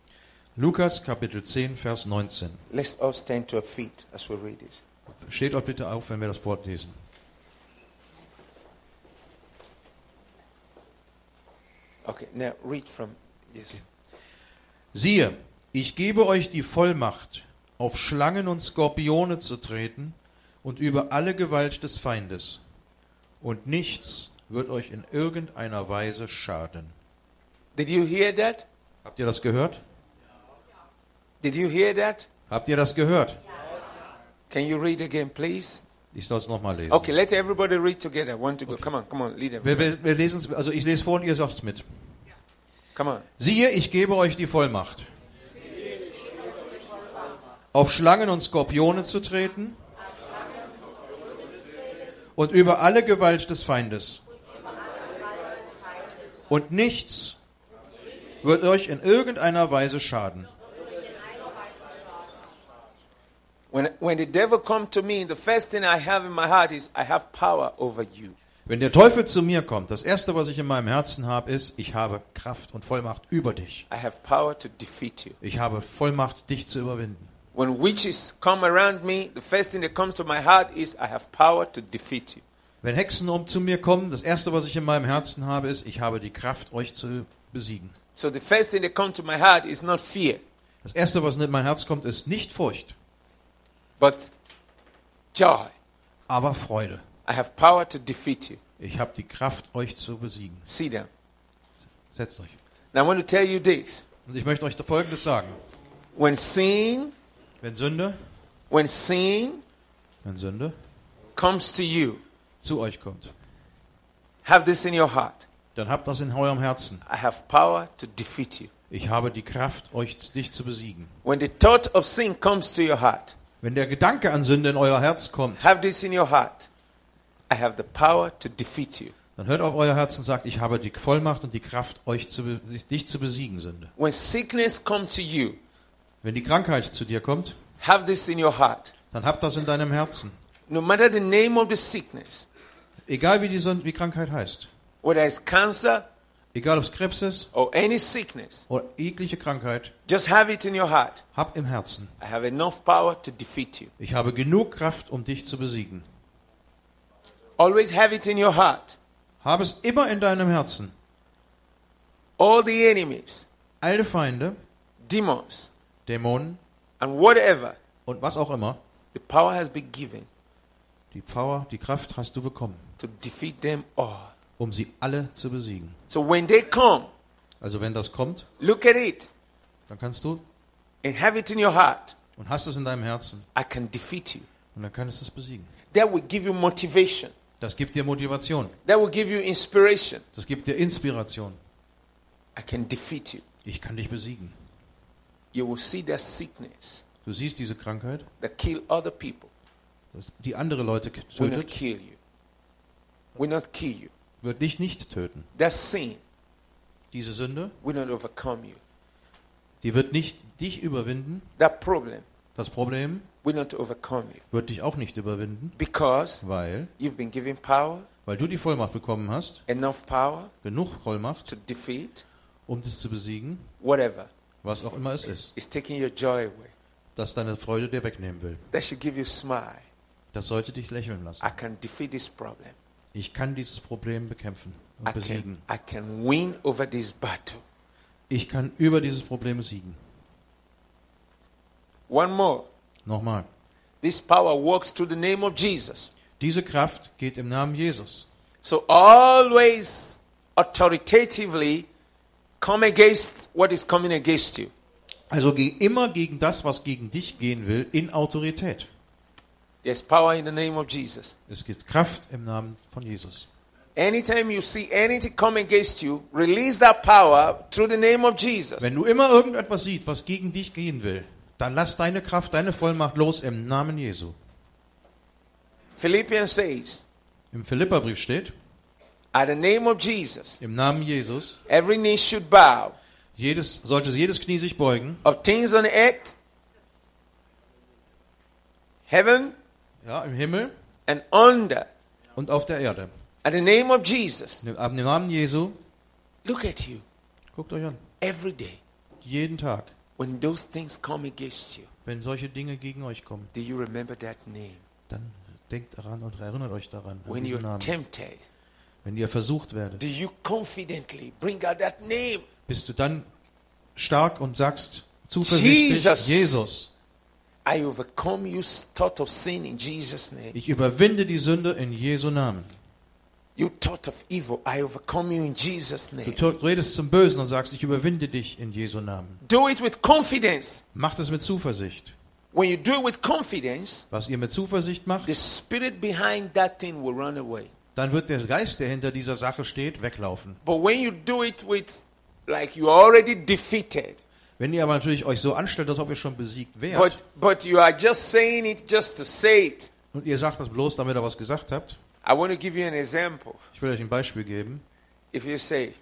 Lukas Kapitel 10, Vers 19. Let's all stand to our feet as we read it. Steht euch bitte auf, wenn wir das vorlesen. Okay, now read from yes. Siehe, ich gebe euch die Vollmacht, auf Schlangen und Skorpione zu treten und über alle Gewalt des Feindes. Und nichts wird euch in irgendeiner Weise schaden. Did you hear that? Habt ihr das gehört? Did you hear that? Habt ihr das gehört? Can you read again, please? Ich soll es nochmal lesen. Okay, let everybody read together. One to go. Come on, come on, lead Wir, everybody. wir, wir lesen also ich lese vor und ihr sagt es mit. Come on. Siehe, ich gebe euch die Vollmacht, auf Schlangen und Skorpione zu treten und über alle Gewalt des Feindes. Und nichts wird euch in irgendeiner Weise schaden. When, when the devil come to me, the first thing I have in my heart is I have power over you. Wenn der Teufel zu mir kommt, das Erste, was ich in meinem Herzen habe, ist, ich habe Kraft und Vollmacht über dich. Ich habe Vollmacht, dich zu überwinden. When witches come around me, the first thing that comes to my heart is I have power to defeat you. Wenn Hexen um zu mir kommen, das Erste, was ich in meinem Herzen habe, ist, ich habe die Kraft, euch zu besiegen. So the first thing that comes to my heart is not fear, Das Erste, was in mein Herz kommt, ist nicht Furcht, but joy. aber Freude. I have power to defeat you. Ich habe die Kraft, euch zu besiegen. See them. Setzt euch. Now I want to tell you this. Und ich möchte euch Folgendes sagen. When sin, Wenn Sünde, when sin wenn Sünde comes to you, zu euch kommt, have this in your heart. dann habt das in eurem Herzen. I have power to defeat you. Ich habe die Kraft, euch dich zu besiegen. When the thought of sin comes to your heart, Wenn der Gedanke an Sünde in euer Herz kommt, have this in your heart. I have the power to defeat you. dann hört auf euer Herz und sagt, ich habe die Vollmacht und die Kraft, euch zu, dich zu besiegen, Sünde. When sickness comes to you, Wenn die Krankheit zu dir kommt, have this in your heart. dann habt das in deinem Herzen. No matter the name of the sickness, Egal wie die wie Krankheit heißt. whether it's cancer Egal ob es Krebs ist or any sickness, oder jegliche Krankheit, just have it in your heart. hab im Herzen. I have enough power to defeat you. Ich habe genug Kraft, um dich zu besiegen. Always have it in your heart. Habe es immer in deinem Herzen. All the enemies, Alle Feinde, demons, Dämonen and whatever, und was auch immer, the power has been given die Power, die Kraft hast du bekommen, to defeat them all. um sie alle zu besiegen. So when they come, Also wenn das kommt, look at it dann kannst du and have it in your heart. und hast es in deinem Herzen I can defeat you. und dann kannst du es besiegen. That will give you motivation. Das gibt dir Motivation. That will give you inspiration. Das gibt dir Inspiration. I can defeat you. Ich kann dich besiegen. You will see that sickness Du siehst diese Krankheit, that kill other people das- die andere Leute will not tötet, kill you. will not kill you. wird dich nicht töten. That sin Diese Sünde, will not overcome you. die wird nicht dich überwinden. That problem Das Problem will not overcome you wird dich auch nicht überwinden, because weil, you've been given power, weil du die Vollmacht bekommen hast, enough power genug Vollmacht, to defeat um das zu besiegen, whatever was auch immer es ist, is taking your joy away. das deine Freude dir wegnehmen will. That should give you smile. Das sollte dich lächeln lassen. I can defeat this problem. Ich kann dieses Problem bekämpfen I und can, besiegen. I can win over this battle. Ich kann über dieses Problem siegen. One more. Nochmal. This power works through the name of Jesus. Diese Kraft geht im Namen Jesus. So always authoritatively come against what is coming against you. Also geh immer gegen das, was gegen dich gehen will, in Autorität. There's power in the name of Jesus. Es gibt Kraft im Namen von Jesus. Anytime you see anything come against you, release that power through the name of Jesus. Wenn du immer irgendetwas siehst, was gegen dich gehen will, dann lass deine Kraft, deine Vollmacht los im Namen Jesu. Philippians says, Im Philipperbrief steht, at the name of Jesus, im Namen Jesus, every knee should bow jedes, sollte jedes Knie sich beugen, of things on earth, heaven, ja, im Himmel and under. und auf der Erde. At the name of Jesus, Im Namen Jesu, look at you guckt euch an, every day. jeden Tag, When those things come against you, wenn solche Dinge gegen euch kommen, do you remember that name? dann denkt daran und erinnert euch daran, an When you're Namen. tempted, Wenn ihr versucht werdet, do you confidently bring out that name? bist du dann stark und sagst zuversichtlich, Jesus. Jesus, ich überwinde die Sünde in Jesu Namen. You thought of evil, I overcome you in Jesus' Du name. tu- redest zum Bösen und sagst, ich überwinde dich in Jesu Namen. Do it with confidence. Macht es mit Zuversicht. When you do it with confidence, Was ihr mit Zuversicht macht, the spirit behind that thing will run away. Dann wird der Geist, der hinter dieser Sache steht, weglaufen. But when you do it with like you are already defeated, Wenn ihr aber natürlich euch so anstellt, als ob ihr schon besiegt wärt, but but you are just saying it just to say it. und ihr sagt das bloß, damit ihr was gesagt habt, I want to give you an example. ich will euch ein Beispiel geben. If you say,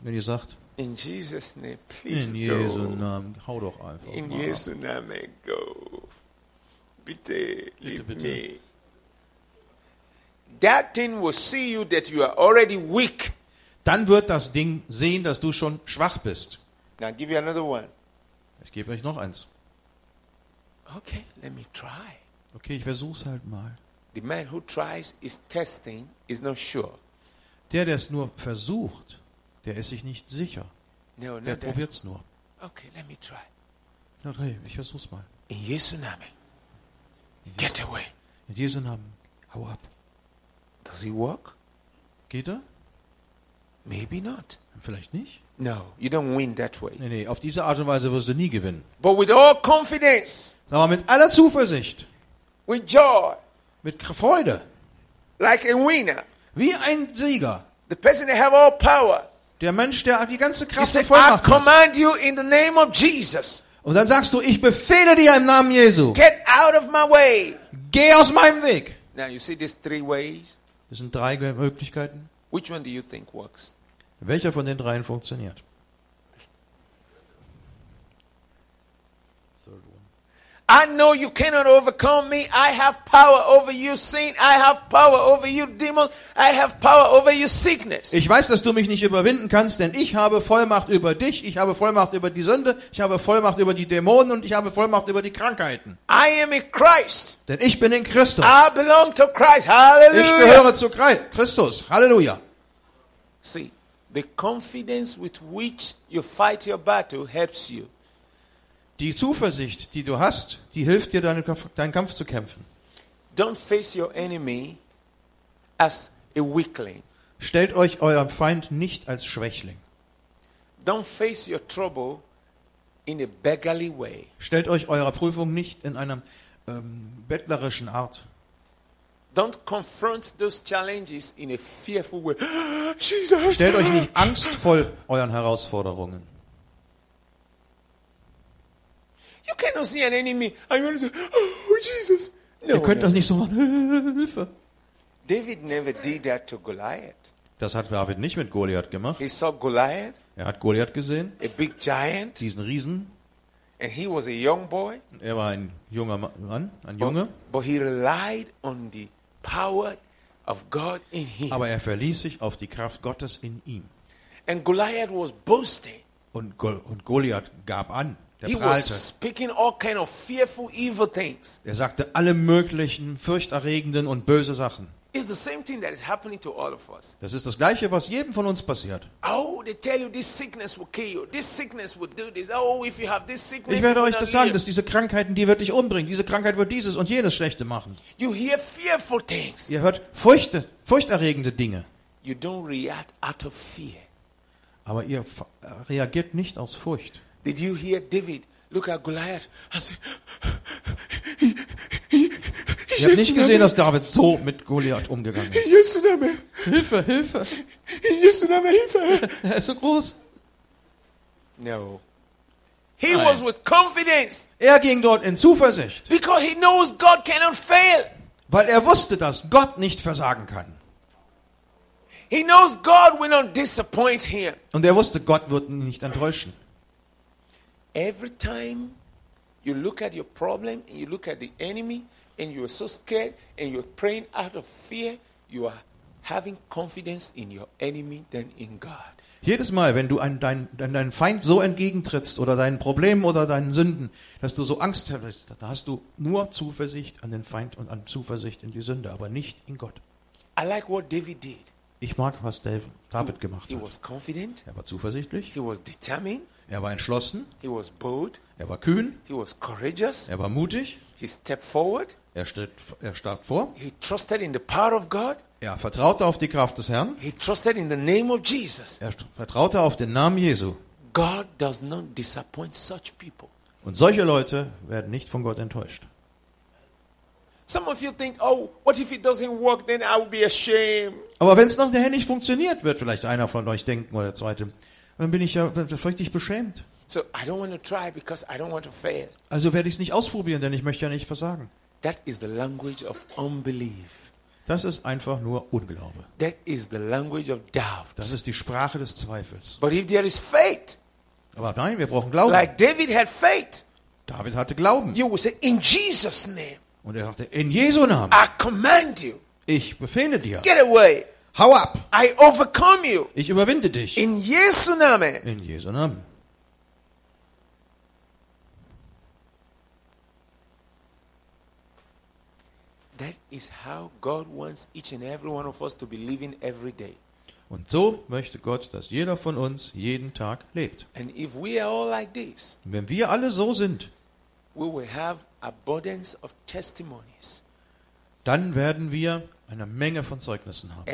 Wenn ihr sagt, in Jesus' name, please in Jesu go. Namen, hau doch einfach In. Jesu Namen, go. Bitte, leave bitte. me. That thing will see you that you are already weak. Dann wird das Ding sehen, dass du schon schwach bist. Now, I'll give you another one. Ich gebe euch noch eins. Okay, let me try. Okay, ich versuch's halt mal. The man who tries is testing, is not sure. Der, der es nur versucht, der ist sich nicht sicher. No, Der that. probiert's nur. Okay, let me try. Na, hey, ich versuch's mal. In Jesu Namen, get away. In Jesu Namen, hau ab. Does he work? Geht er? Maybe not. Vielleicht nicht. No, you don't win that way. Nee, nee, auf diese Art und Weise wirst du nie gewinnen. But with all confidence, Aber mit aller Zuversicht, with joy, mit Freude, like a winner, wie ein Sieger. the person that have all power. Der Mensch, der die ganze Kraft und I Vollmacht hat. command you in the name of Jesus. Und dann sagst du, ich befehle dir im Namen Jesu. Get out of my way. Geh aus meinem Weg. Now you see these three ways. Das sind drei Möglichkeiten. Which one do you think works? Welcher von den dreien funktioniert? I know you cannot overcome me. I have power over you, sin. I have power over you, demons. I have power over you, sickness. Ich weiß, dass du mich nicht überwinden kannst, denn ich habe Vollmacht über dich, ich habe Vollmacht über die Sünde, ich habe Vollmacht über die Dämonen und ich habe Vollmacht über die Krankheiten. I am in Christ. Denn ich bin in Christus. I belong to Christ. Ich Hallelujah. gehöre zu Chri- Christus. Halleluja. See, the confidence with which you fight your battle helps you. Die Zuversicht, die du hast, die hilft dir, deinen Kampf, deinen Kampf zu kämpfen. Don't face your enemy as a weakling. Stellt euch eurem Feind nicht als Schwächling. Don't face your trouble in a beggarly way. Stellt euch eurer Prüfung nicht in einer ähm, bettlerischen Art. Don't confront those challenges in a fearful way. Stellt euch nicht angstvoll euren Herausforderungen. Cannot see an enemy and you want to say, Oh, Jesus. No, Ihr könnt no. das nicht so machen. Hilfe. David never did that to Goliath. Das hat David nicht mit Goliath gemacht. He saw Goliath, Er hat Goliath gesehen, a big giant, diesen Riesen. and he was a young boy, Er war ein junger Ma- Mann, ein but, Junge. but he relied on the power of God in him. Aber er verließ sich auf die Kraft Gottes in ihm. And Goliath was boasting. Und, Gol und Goliath gab an. Der He was prahlte. speaking all kind of fearful, evil things. Er sagte alle möglichen furchterregenden und böse Sachen. It's the same thing that is happening to all of us. Das ist das Gleiche, was jedem von uns passiert. Oh, they tell you this sickness will kill you. This sickness will do this. Oh, if you have this sickness, Ich werde euch das sagen, dass diese Krankheiten, die wird dich umbringen. Diese Krankheit wird dieses und jenes Schlechte machen. You hear fearful things. Ihr hört furchte, furchterregende Dinge. You don't react out of fear. Aber ihr reagiert nicht aus Furcht. Did you hear David look at Goliath and say, Ihr habt nicht gesehen, dass David so mit Goliath umgegangen ist. Hilfe, Hilfe. Er ist so groß. No. He Nein. was with confidence Er ging dort in Zuversicht, because he knows God cannot fail. weil er wusste, dass Gott nicht versagen kann. He knows God will not disappoint him. Und er wusste, Gott wird ihn nicht enttäuschen. Every time you look at your problem and you look at the enemy and you are so scared and you're praying out of fear, you are having confidence in your enemy than in God. Jedes Mal, wenn du ein, dein, dein, deinen Feind so entgegentrittst oder deinen Problemen oder deinen Sünden, dass du so Angst hast, da hast du nur Zuversicht an den Feind und an Zuversicht in die Sünde, aber nicht in Gott. I like what David did. Ich mag, was Dav- David gemacht He hat. was confident, Er war zuversichtlich, he was determined, er war entschlossen, he was bold, er war kühn, he was courageous, er war mutig, he stepped forward, er, steht, er starb vor, he trusted in the power of God, er vertraute auf die Kraft des Herrn, he trusted in the name of Jesus. er vertraute auf den Namen Jesu. God does not disappoint such people. Und solche Leute werden nicht von Gott enttäuscht. Some of you think, oh, what if it doesn't work? Then I will be ashamed. Aber wenn es nachher nicht funktioniert, wird vielleicht einer von euch denken oder der zweite, dann bin ich ja richtig beschämt. So I don't want to try because I don't want to fail. Also werde ich es nicht ausprobieren, denn ich möchte ja nicht versagen. That is the language of unbelief. Das ist einfach nur Unglaube. That is the language of doubt. Das ist die Sprache des Zweifels. But if there is faith, Aber nein, wir brauchen Glauben. like David had faith, David hatte Glauben. you will say, In Jesus' name, Und er sagte, in Jesu Namen, I command you, ich befehle dir, get away. Hau ab, I overcome you. ich überwinde dich. In Jesu name. In Jesu Namen. That is how God wants each and every one of us to be living every day. Und so möchte Gott, dass jeder von uns jeden Tag lebt. And if we are all like this, wenn wir alle so sind, we will have abundance of testimonies. Dann werden wir eine Menge von Zeugnissen haben.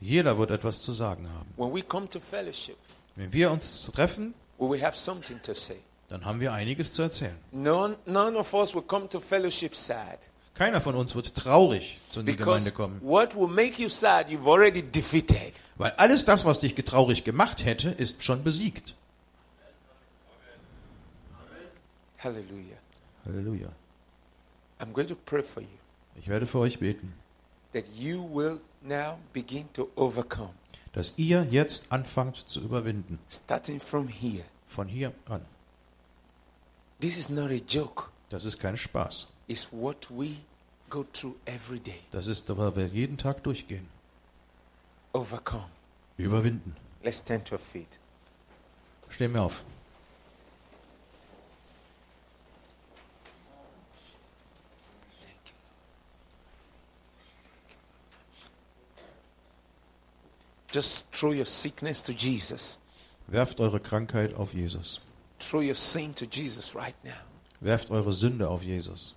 Jeder wird etwas zu sagen haben. Wenn wir uns treffen, dann haben wir einiges zu erzählen. Keiner von uns wird traurig zu der Gemeinde kommen. Weil alles das, was dich traurig gemacht hätte, ist schon besiegt. Hallelujah. Halleluja. I'm going to pray for you Ich werde für euch beten, that you will now begin to overcome, dass ihr jetzt anfangt zu überwinden. starting from here. Von hier an. This is not a joke, Das ist kein Spaß. it's what we go through every day. Das ist, aber wir jeden Tag durchgehen. Overcome. Überwinden. Let's stand to our feet. Stehen wir auf. Just throw your sickness to Jesus. Werft eure Krankheit auf Jesus. Throw your sin to Jesus right now. Werft eure Sünde auf Jesus.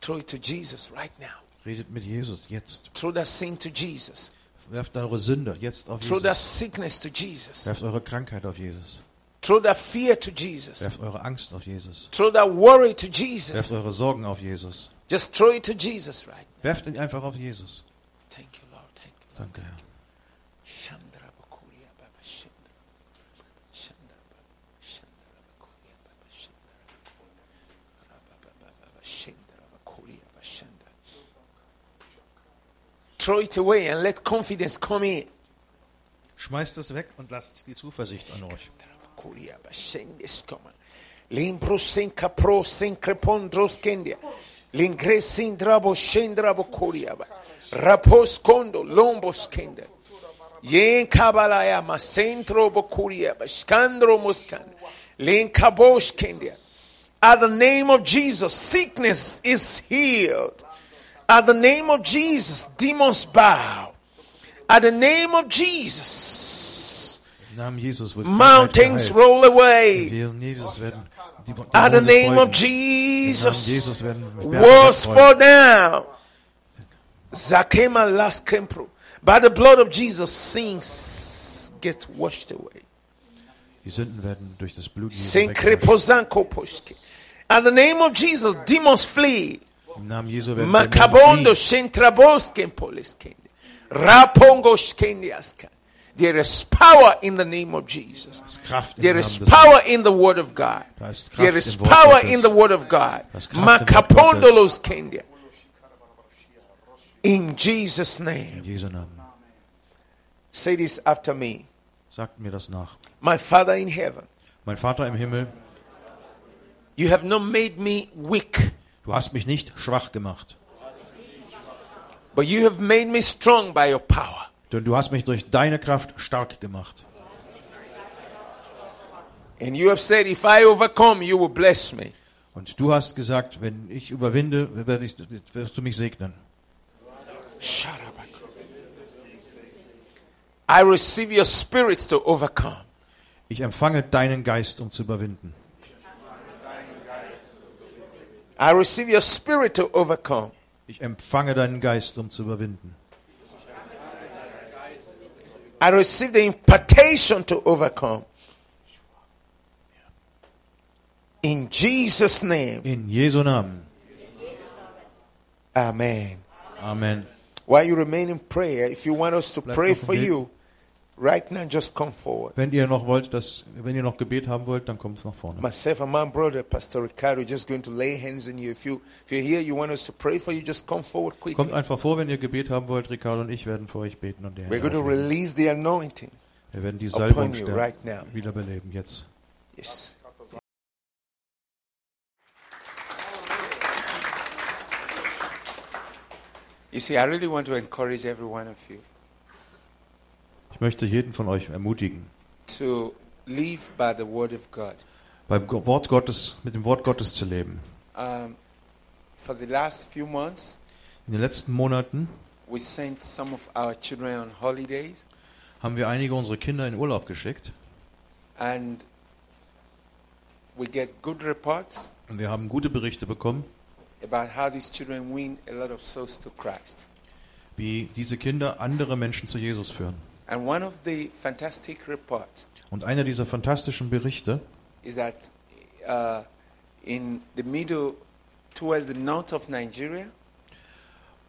Throw it to Jesus right now. Redet mit Jesus jetzt. Throw that sin to Jesus. Werft eure Sünde jetzt auf Throw that sickness to Jesus. Werft eure Krankheit auf Jesus. Throw that fear to Jesus. Werft eure Angst auf Jesus. Throw that worry to Jesus. Werft Jesus. eure Sorgen auf Jesus. Just throw it to Jesus right Werft ihn einfach auf Jesus. Thank you, Lord. Thank you. Danke, Herr. Chandra Bakuria Baba Chandra. Chandra Baba Chandra Bakuria Baba Chandra. Baba Baba Chandra Bakuria Baba Chandra. throw it away and let confidence come in. Schmeißt es weg und lasst die Zuversicht an euch. Kuriaba, scendes come. Limbro senka pro senkre pondros kendia. Lingre sindrabo scendrabo kuriaba. Rapos kondo lombos kenda. Yen kabalaya ma centro bo kuriaba. Skandro moskanda. Len kabosh kendia. At the name of Jesus, sickness is healed. At the name of Jesus, demons bow. At the name of Jesus, Im Namen Jesus wird mountains roll away. Im Namen Jesus werden die Dämonen At the name of. Jesus, Jesus walls fall down. Zakema last kempro. By the blood of Jesus, sins get washed away. Die Sünden werden durch das Blut Jesu. At the name of Jesus, demons flee. Im Namen Jesu werden Makabondo shentrabosken poleskende. Rapongo skendiaska. There is power in the name of Jesus. Es ist Kraft im There is power in the word of God. There is power in the word of God. Da ist Kraft im Wort Makapondolos kendia. In Jesus' In name. Jesu Namen. Say this after me. Sagt mir das nach. My Father in heaven, Mein Vater im Himmel, you have not made me weak, du hast mich nicht schwach gemacht, but you have made me strong by your power. denn du hast mich durch deine Kraft stark gemacht. And you have said, if I overcome, you will bless me. Und du hast gesagt, wenn ich überwinde, wirst du mich segnen. Sharabak. I receive your spirit to overcome. Ich empfange deinen Geist, um zu überwinden. I receive your spirit to overcome. Ich empfange deinen Geist, um zu überwinden. I receive the impartation to overcome. In Jesus' name, In Jesu Namen. Amen. Amen. While you remain in prayer, if you want us to pray for you, right now, just come forward. Wenn ihr noch wollt, dass, wenn ihr noch Gebet haben wollt, dann kommt nach vorne. Myself and my brother, Pastor Ricardo, just going to lay hands on you. If you if you're here, you want us to pray for you, just come forward quickly. Kommt einfach vor, wenn ihr Gebet haben wollt. Ricardo und ich werden für euch beten und die We're going to release the anointing. Wir werden die Salbung right now. wiederbeleben jetzt. Yes. You see, I really want to encourage every one of you Ich möchte jeden von euch ermutigen, to live by the word of God. beim Wort Gottes, mit dem Wort Gottes zu leben. Um, for the last few months, In den letzten Monaten we sent some of our children on holidays, haben wir einige unserer Kinder in Urlaub geschickt and we get good reports und wir haben gute Berichte bekommen, about how these children win a lot of souls to Christ. wie diese Kinder andere Menschen zu Jesus führen. And one of the fantastic reports Und einer dieser fantastischen Berichte is that uh, in the middle, towards the north of Nigeria,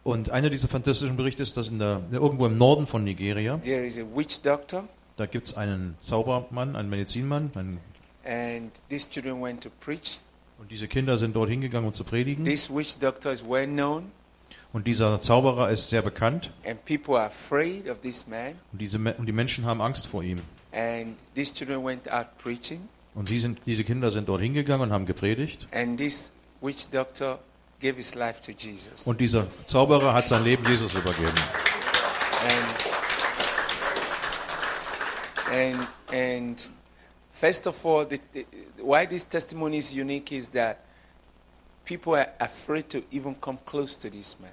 und einer dieser fantastischen Berichte ist, dass in der, irgendwo im Norden von Nigeria, there is a witch doctor, da gibt es einen Zaubermann, einen Medizinmann, einen, and these children went to preach. Und diese Kinder sind dort hingegangen, um zu predigen. This witch doctor is well known, Und dieser Zauberer ist sehr bekannt and people are afraid of this man. und, diese, und die Menschen haben Angst vor ihm. And these children went out preaching, Und die sind, diese Kinder sind dort hingegangen und haben gepredigt. and this witch doctor gave his life to Jesus. Und dieser Zauberer hat sein Leben Jesus übergeben. And and and first of all, the, the, why this testimony is unique is that people are afraid to even come close to this man.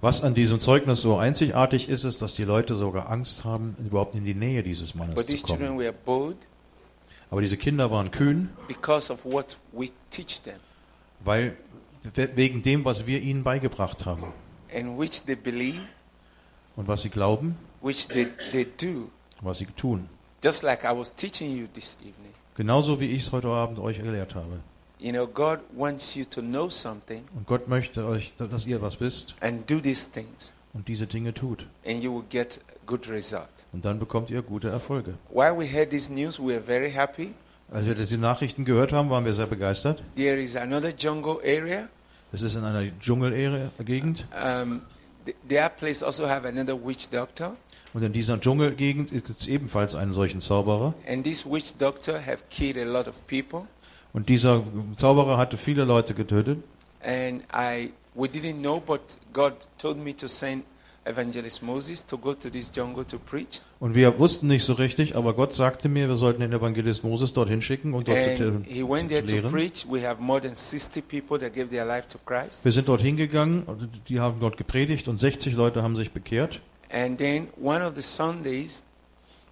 Was an diesem Zeugnis so einzigartig ist, ist, dass die Leute sogar Angst haben, überhaupt in die Nähe dieses Mannes But zu these children kommen. were bold Aber diese Kinder waren kühn, because of what we teach them, weil we- wegen dem, was wir ihnen beigebracht haben and which they believe, und was sie glauben, which they, they do. was sie tun. Just like I was teaching you this evening. Genauso wie ich es heute Abend euch gelehrt habe. You know, God wants you to know something Und Gott möchte euch, dass ihr was wisst and do these things, und diese Dinge tut. and you will get good result. Und dann bekommt ihr gute Erfolge. While we heard this news, we were very happy. Als wir diese Nachrichten gehört haben, waren wir sehr begeistert. There is another jungle area. Es ist in einer Dschungelgegend. Um, Th- Their place also have another witch doctor, Und in dieser Dschungelgegend gibt es ebenfalls einen solchen Zauberer. and this witch doctor have killed a lot of people. Und dieser Zauberer hatte viele Leute getötet. And I, we didn't know, but God told me to send Evangelist Moses to go to this jungle to preach. Und wir wussten nicht so richtig, aber Gott sagte mir, wir sollten den Evangelist Moses dorthin schicken und dort zu, And he went there zu to lehren. preach. We have more than 60 people that gave their life to Christ. Wir sind dort hingegangen, die haben dort gepredigt und 60 Leute haben sich bekehrt. And then one of the Sundays,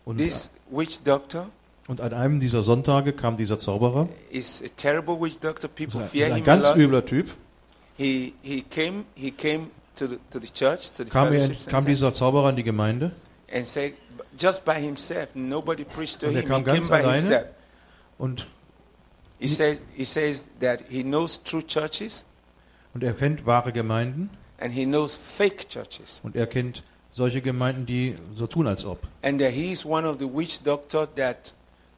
Und, this witch doctor und an einem dieser Sonntage kam dieser Zauberer, is a terrible witch doctor. People ist fear ein him a ganz lot. übler Typ, He he came he came to the to the church to the kam, er, kam dieser Zauberer in die Gemeinde and said just by himself. Nobody preached to Und er him. kam He came ganz by alleine. himself. und, He says he says that he knows true churches und er kennt wahre Gemeinden and he knows fake churches. und er kennt solche Gemeinden, die so tun, als ob. And he is one of the witch doctor that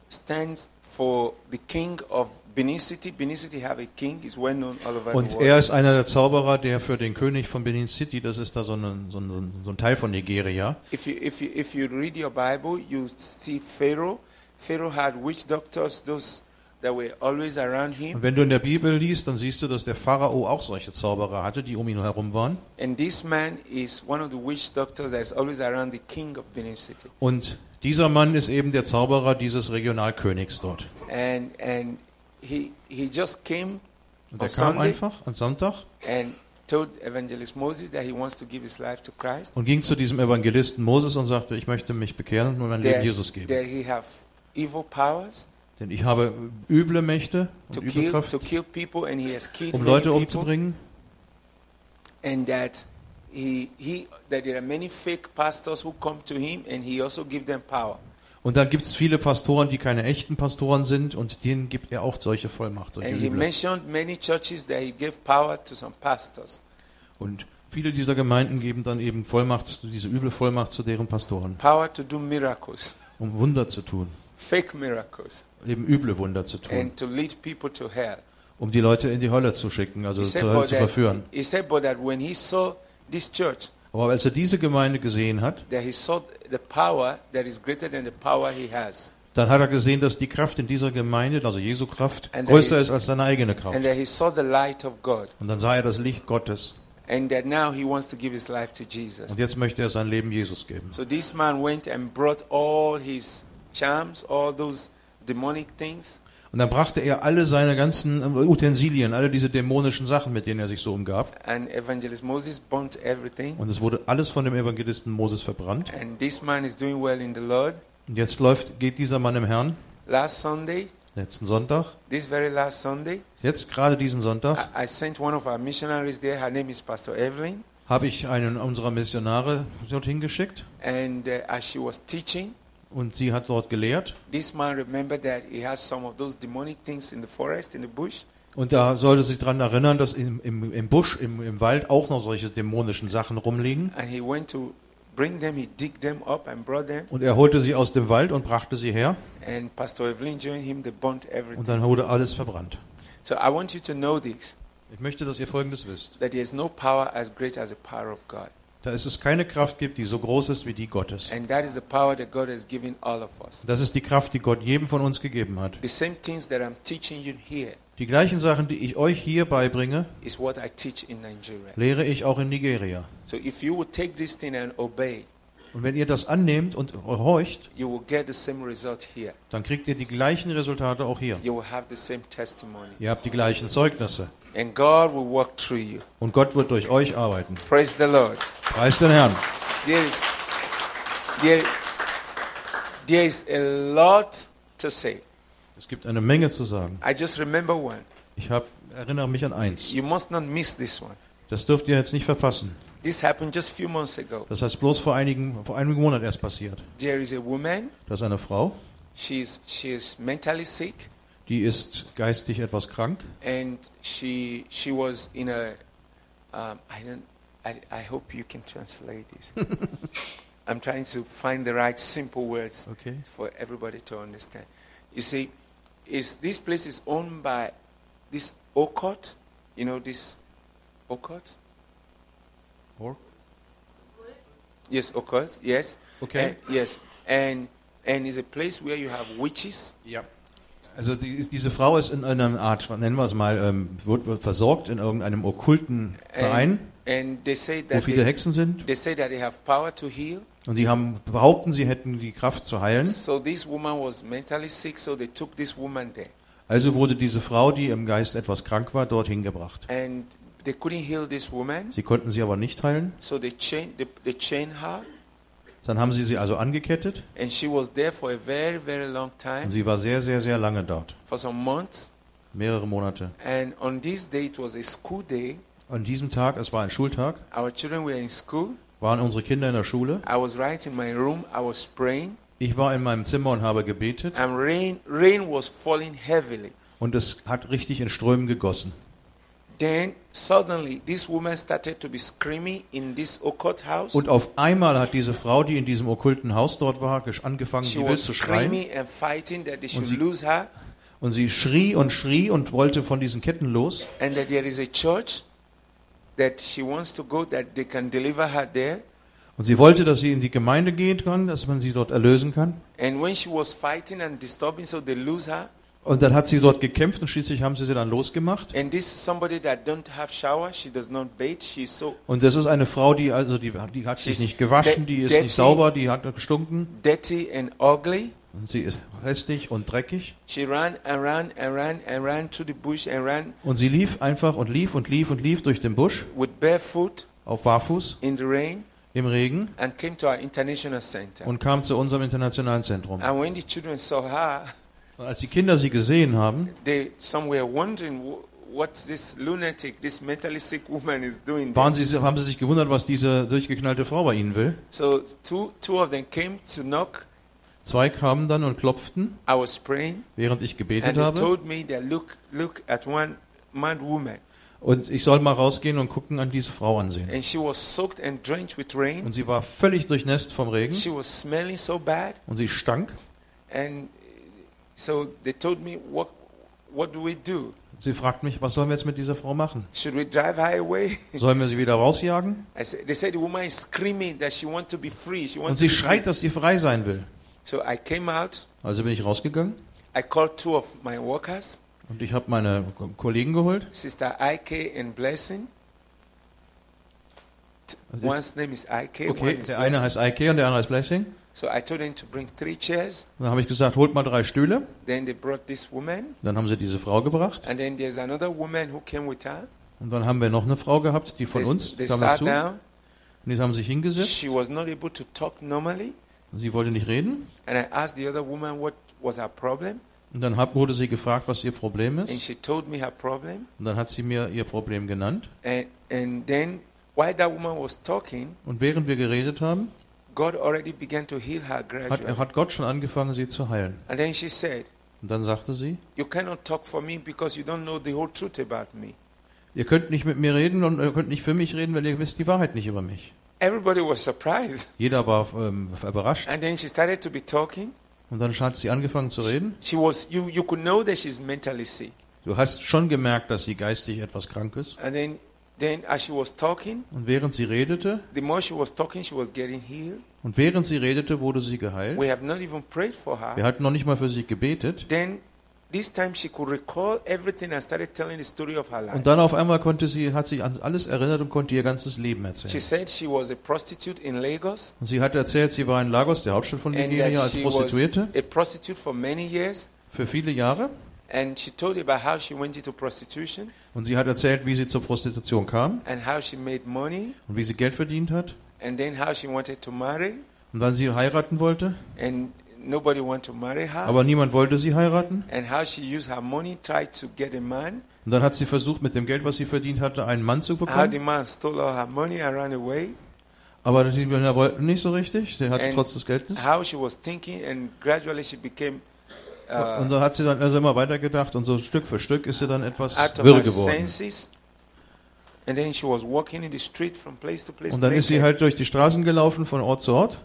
stands for the king of Benin City. Benin City have a king. He's well known all over Und the er world. ist einer der Zauberer, der für den König von Benin City, das ist da so, ein- so, ein- so ein Teil von Nigeria, If you if you if you read your Bible, you see Pharaoh. Pharaoh had witch doctors, those Und wenn du in der Bibel liest, dann siehst du, dass der Pharao auch solche Zauberer hatte, die um ihn herum waren. And this man is one of the witch doctors that is always around the king of Benin City. Und dieser Mann ist eben der Zauberer dieses Regionalkönigs dort. And and he he just came Und on er kam Sunday einfach am Sonntag and told evangelist Moses that he wants to give his life to Christ. und ging zu diesem Evangelisten Moses und sagte, ich möchte mich bekehren und mein Leben Jesus geben. that he have evil powers Denn ich habe üble Mächte to und kill Übelkraft, to kill people and he has killed um Leute umzubringen. and that he he that there are many fake pastors who come to him and he also give them power. Und dann gibt es viele Pastoren, die keine echten Pastoren sind und denen gibt er auch solche Vollmacht, solche And he Üble. mentioned many churches that he gave power to some pastors. Und viele dieser Gemeinden geben dann eben Vollmacht, diese üble Vollmacht zu deren Pastoren, Power to do miracles, um Wunder zu tun, fake miracles, eben üble Wunder zu tun, and to lead people to hell. um die Leute in die Hölle zu schicken, also He zur said, Hölle but zu that, verführen. he said, but that when he saw this church, Aber als er diese Gemeinde gesehen hat, that he saw the power that is greater than the power he has, dann hat er gesehen, dass die Kraft in dieser Gemeinde, also Jesu Kraft, größer ist als seine eigene Kraft. and that he saw the light of God, Und dann sah er das Licht Gottes. and that now he wants to give his life to Jesus. Und jetzt möchte er sein Leben Jesus geben. So this man went and brought all his charms, all those demonic things, Und dann brachte er alle seine ganzen Utensilien, alle diese dämonischen Sachen, mit denen er sich so umgab. and evangelist Moses burnt everything. Und es wurde alles von dem Evangelisten Moses verbrannt. And this man is doing well in the Lord. Und jetzt läuft, geht dieser Mann im Herrn, Last Sunday, letzten Sonntag, this very last Sunday, jetzt gerade diesen Sonntag, I, I sent one of our missionaries there. Her name is Pastor Evelyn. habe ich einen unserer Missionare dorthin geschickt. And uh, as she was teaching, Und sie hat dort gelehrt. this man remembered that he has some of those demonic things in the forest, in the bush. Und da sollte sich daran erinnern, dass im, im, im Busch, im, im Wald auch noch solche dämonischen Sachen rumliegen. And he went to bring them, he digged them up and brought them. Und er holte sie aus dem Wald und brachte sie her. And Pastor Evelyn joined him, they burnt everything. Und dann wurde alles verbrannt. So I want you to know this Ich möchte, dass ihr Folgendes wisst. that there is no power as great as the power of God. Da es keine Kraft gibt, die so groß ist wie die Gottes. And that is the power that God has given all of us. Das ist die Kraft, die Gott jedem von uns gegeben hat. The same things that I'm teaching you here Die gleichen Sachen, die ich euch hier beibringe, is what I teach in Nigeria. lehre ich auch in Nigeria. So if you will take this thing and obey, Und wenn ihr das annehmt und horcht, you will get the same result here. dann kriegt ihr die gleichen Resultate auch hier. You will have the same testimony. Ihr habt die gleichen Zeugnisse. And God will work through you. Und Gott wird durch euch arbeiten. Praise the Lord. Preis den Herrn. There is there, there is a lot to say. Es gibt eine Menge zu sagen. I just remember one. Ich hab, erinnere mich an eins. You must not miss this one. Das dürft ihr jetzt nicht verpassen. This happened just a few months ago. Das heißt bloß vor einigen, vor einigen Monaten erst passiert. There is a woman. Das ist eine Frau, She's she is mentally sick, die ist geistig etwas krank and she she was in a. Um, I don't. I, I hope you can translate this. I'm trying to find the right simple words Okay. for everybody to understand. You see, is this place is owned by this Okot, you know this Okot, Or? Yes, occult. Yes. Okay. And, yes, and and it's a place where you have witches. Ja. Also die, diese Frau ist in einer Art, nennen wir es mal, ähm, wird, wird versorgt in irgendeinem okkulten Verein, And, and they say wo viele they, Hexen sind. they say that they have power to heal. Und die haben behaupten, sie hätten die Kraft zu heilen. So this woman was mentally sick, so they took this woman there, Also wurde diese Frau, die im Geist etwas krank war, dorthin gebracht. and they couldn't heal this woman. Sie konnten sie aber nicht heilen. So they chained they, they chained her, Dann haben sie sie also angekettet und sie war sehr, sehr, sehr lange dort. for some months. Mehrere Monate. And on this day, it was a school day. An diesem Tag, es war ein Schultag, Our children were in school. waren unsere Kinder in der Schule. I was right in my room. I was praying, Ich war in meinem Zimmer und habe gebetet and rain rain was falling heavily. und es hat richtig in Strömen gegossen. Then suddenly, this woman started to be screaming in this occult house. Und auf einmal hat diese Frau, die in diesem okkulten Haus dort war, angefangen, She wild was zu schreien. screaming and fighting that they should sie- lose her, Und sie schrie und schrie und wollte von diesen Ketten los. and that there is a church that she wants to go that they can deliver her there. Und sie wollte, dass sie in die Gemeinde gehen kann, dass man sie dort erlösen kann. And when she was fighting and disturbing, so they lose her. Und dann hat sie dort gekämpft und schließlich haben sie sie dann losgemacht. And this is somebody that don't have shower. She does not bathe. She's so Und das ist eine Frau, die also die, die hat sich nicht gewaschen, die ist nicht sauber, die hat gestunken dirty and ugly. Sie ist hässlich und dreckig. She ran and ran and ran and ran to the bush and ran Und sie lief einfach und lief und lief und lief durch den Busch with barefoot auf Barfuß in the rain im Regen and came to our international center. und kam zu unserem internationalen Zentrum. And when the children saw her, Und als die Kinder sie gesehen haben, they some were wondering "Wh- what this lunatic, this mentally sick woman is doing. there." waren sie, haben sie sich gewundert, was diese durchgeknallte Frau bei ihnen will. So two two of them came to knock. Zwei kamen dann und klopften, praying, während ich gebetet habe. that look look at one mad woman, Und ich soll mal rausgehen und gucken an diese Frau ansehen. and she was soaked and drenched with rain. Und sie war völlig durchnässt vom Regen She was smelling so bad. und sie stank. And so they told me, what, what do we do? Sie fragt mich, was sollen wir jetzt mit dieser Frau machen? Should we drive her away? Sollen wir sie wieder rausjagen? I said, they said the woman is screaming that she wants to be free. She Und wants sie schreit, dass sie frei sein will. So I came out. Also bin ich rausgegangen I called two of my workers, und ich habe meine Kollegen geholt. Sister Ike and Blessing. Also One's name is Ike. Okay, is der eine heißt Ike und der andere heißt Blessing. So I told them to bring three chairs. Dann habe ich gesagt, holt mal drei Stühle. Then they brought this woman. Dann haben sie diese Frau gebracht. And then there's another woman who came with her. Und dann haben wir noch eine Frau gehabt, die von They, uns they kam dazu. Und die haben sich hingesetzt. She was not able to talk normally. Sie wollte nicht reden. And I asked the other woman what was her problem. Und dann hab, wurde sie gefragt, was ihr Problem And ist. she told me her problem. Und dann hat sie mir ihr Problem genannt. And, and then while that woman was talking, Und während wir geredet haben, God already began to heal her hat, gradually. hat Gott schon angefangen, sie zu heilen. And then she said, Und dann sagte sie, You cannot talk for me because you don't know the whole truth about me. ihr könnt nicht mit mir reden und ihr könnt nicht für mich reden, weil ihr wisst die Wahrheit nicht über mich. Everybody was surprised. Jeder war ähm, überrascht. And then she started to be talking. Und dann hat sie angefangen zu reden. She was you you could know that she's mentally sick. Du hast schon gemerkt, dass sie geistig etwas krank ist. And then then as she was talking, Und während sie redete, the more she was talking, she was getting healed. und während sie redete, wurde sie geheilt. We have not even prayed for Wir her. hatten noch nicht mal für sie gebetet. Then this time she could recall everything and started telling the story of her life. Und dann auf einmal konnte sie, hat sich an alles erinnert und konnte ihr ganzes Leben She erzählen. said she was a prostitute in Lagos Und sie hat erzählt, sie war in Lagos, der Hauptstadt von Nigeria, als she was Prostituierte a prostitute for many years. für viele Jahre. And she told about how she went into prostitution Und sie hat erzählt, wie sie zur Prostitution kam and how she made money und wie sie Geld verdient hat. and then how she wanted to marry Und wann sie heiraten wollte. and nobody wanted to marry her Aber niemand wollte sie heiraten. and how she used her money tried to get a man Und dann hat sie versucht, mit dem Geld, was sie verdient hatte, einen Mann zu how the bekommen. man stole all her money and ran away Aber die Männer wollten nicht so richtig. Der hatte And trotz des Geldes. how she was thinking and gradually she became uh, Und so hat sie dann also immer weitergedacht und so Stück für Stück ist sie dann etwas wirr geworden. Und dann ist sie halt durch die Straßen gelaufen von Ort zu Ort.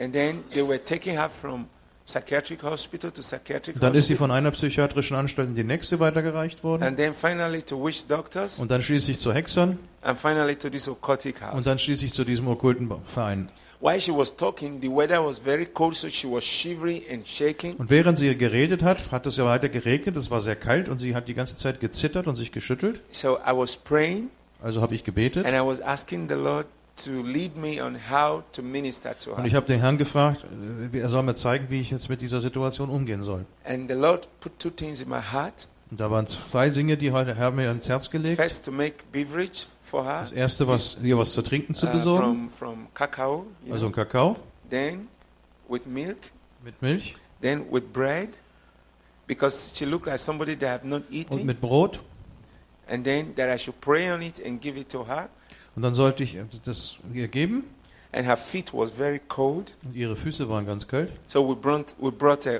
And then they were taking her from psychiatric hospital to psychiatric Und dann ist sie von einer psychiatrischen Anstalt in die nächste weitergereicht worden. and then finally to witch doctors Und dann schließlich zu Hexern and finally to this occultic house und dann schließlich zu diesem okkulten Verein. while she was talking, the weather was very cold, so she was shivering and shaking. Und während sie geredet hat, hat es ja weiter geregnet, es war sehr kalt und sie hat die ganze Zeit gezittert und sich geschüttelt. So I was praying Also habe ich gebetet and I was asking the Lord to lead me on how to minister to und her. ich habe den Herrn gefragt, äh, er soll mir zeigen, wie ich jetzt mit dieser Situation umgehen soll. And the Lord put two things in my heart. Und da waren zwei Dinge, die heute Herr mir ans Herz gelegt. First, to make beverage for her Das erste, was ihr was zu trinken zu uh, besorgen, from, also ein. Kakao then with milk, mit Milch then with bread, because she looked like somebody that have not und eaten, mit Brot. and then that I should pray on it and give it to her. Und dann sollte ich das ihr geben. And her feet was very cold, Und ihre Füße waren ganz kalt. so we brought we brought uh,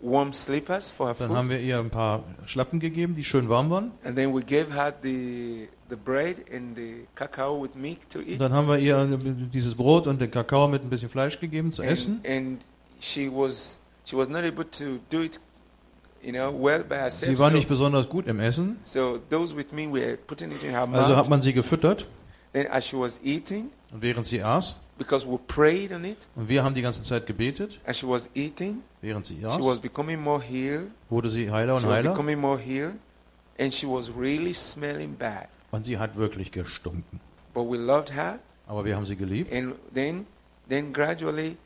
warm slippers for her Dann haben wir ihr ein paar Schlappen gegeben, die schön warm waren. and then we gave her the the bread and the cacao with milk to Und eat. dann haben wir ihr dieses Brot und den Kakao mit ein bisschen Fleisch gegeben zu essen. And, she was she was not able to do it, you know, well by herself. Sie war so, nicht besonders gut im Essen, so those with me were putting it in her also hat mouth. man sie gefüttert. Then as she was eating, Und während sie aß, because we prayed on it, und wir haben die ganze Zeit gebetet, as she was eating, während sie she was aß, becoming more healed. wurde sie heiler und She was heiler. becoming more healed, and she was really smelling bad. Und sie hat wirklich gestunken. But we loved her, Aber wir haben sie geliebt. and then then gradually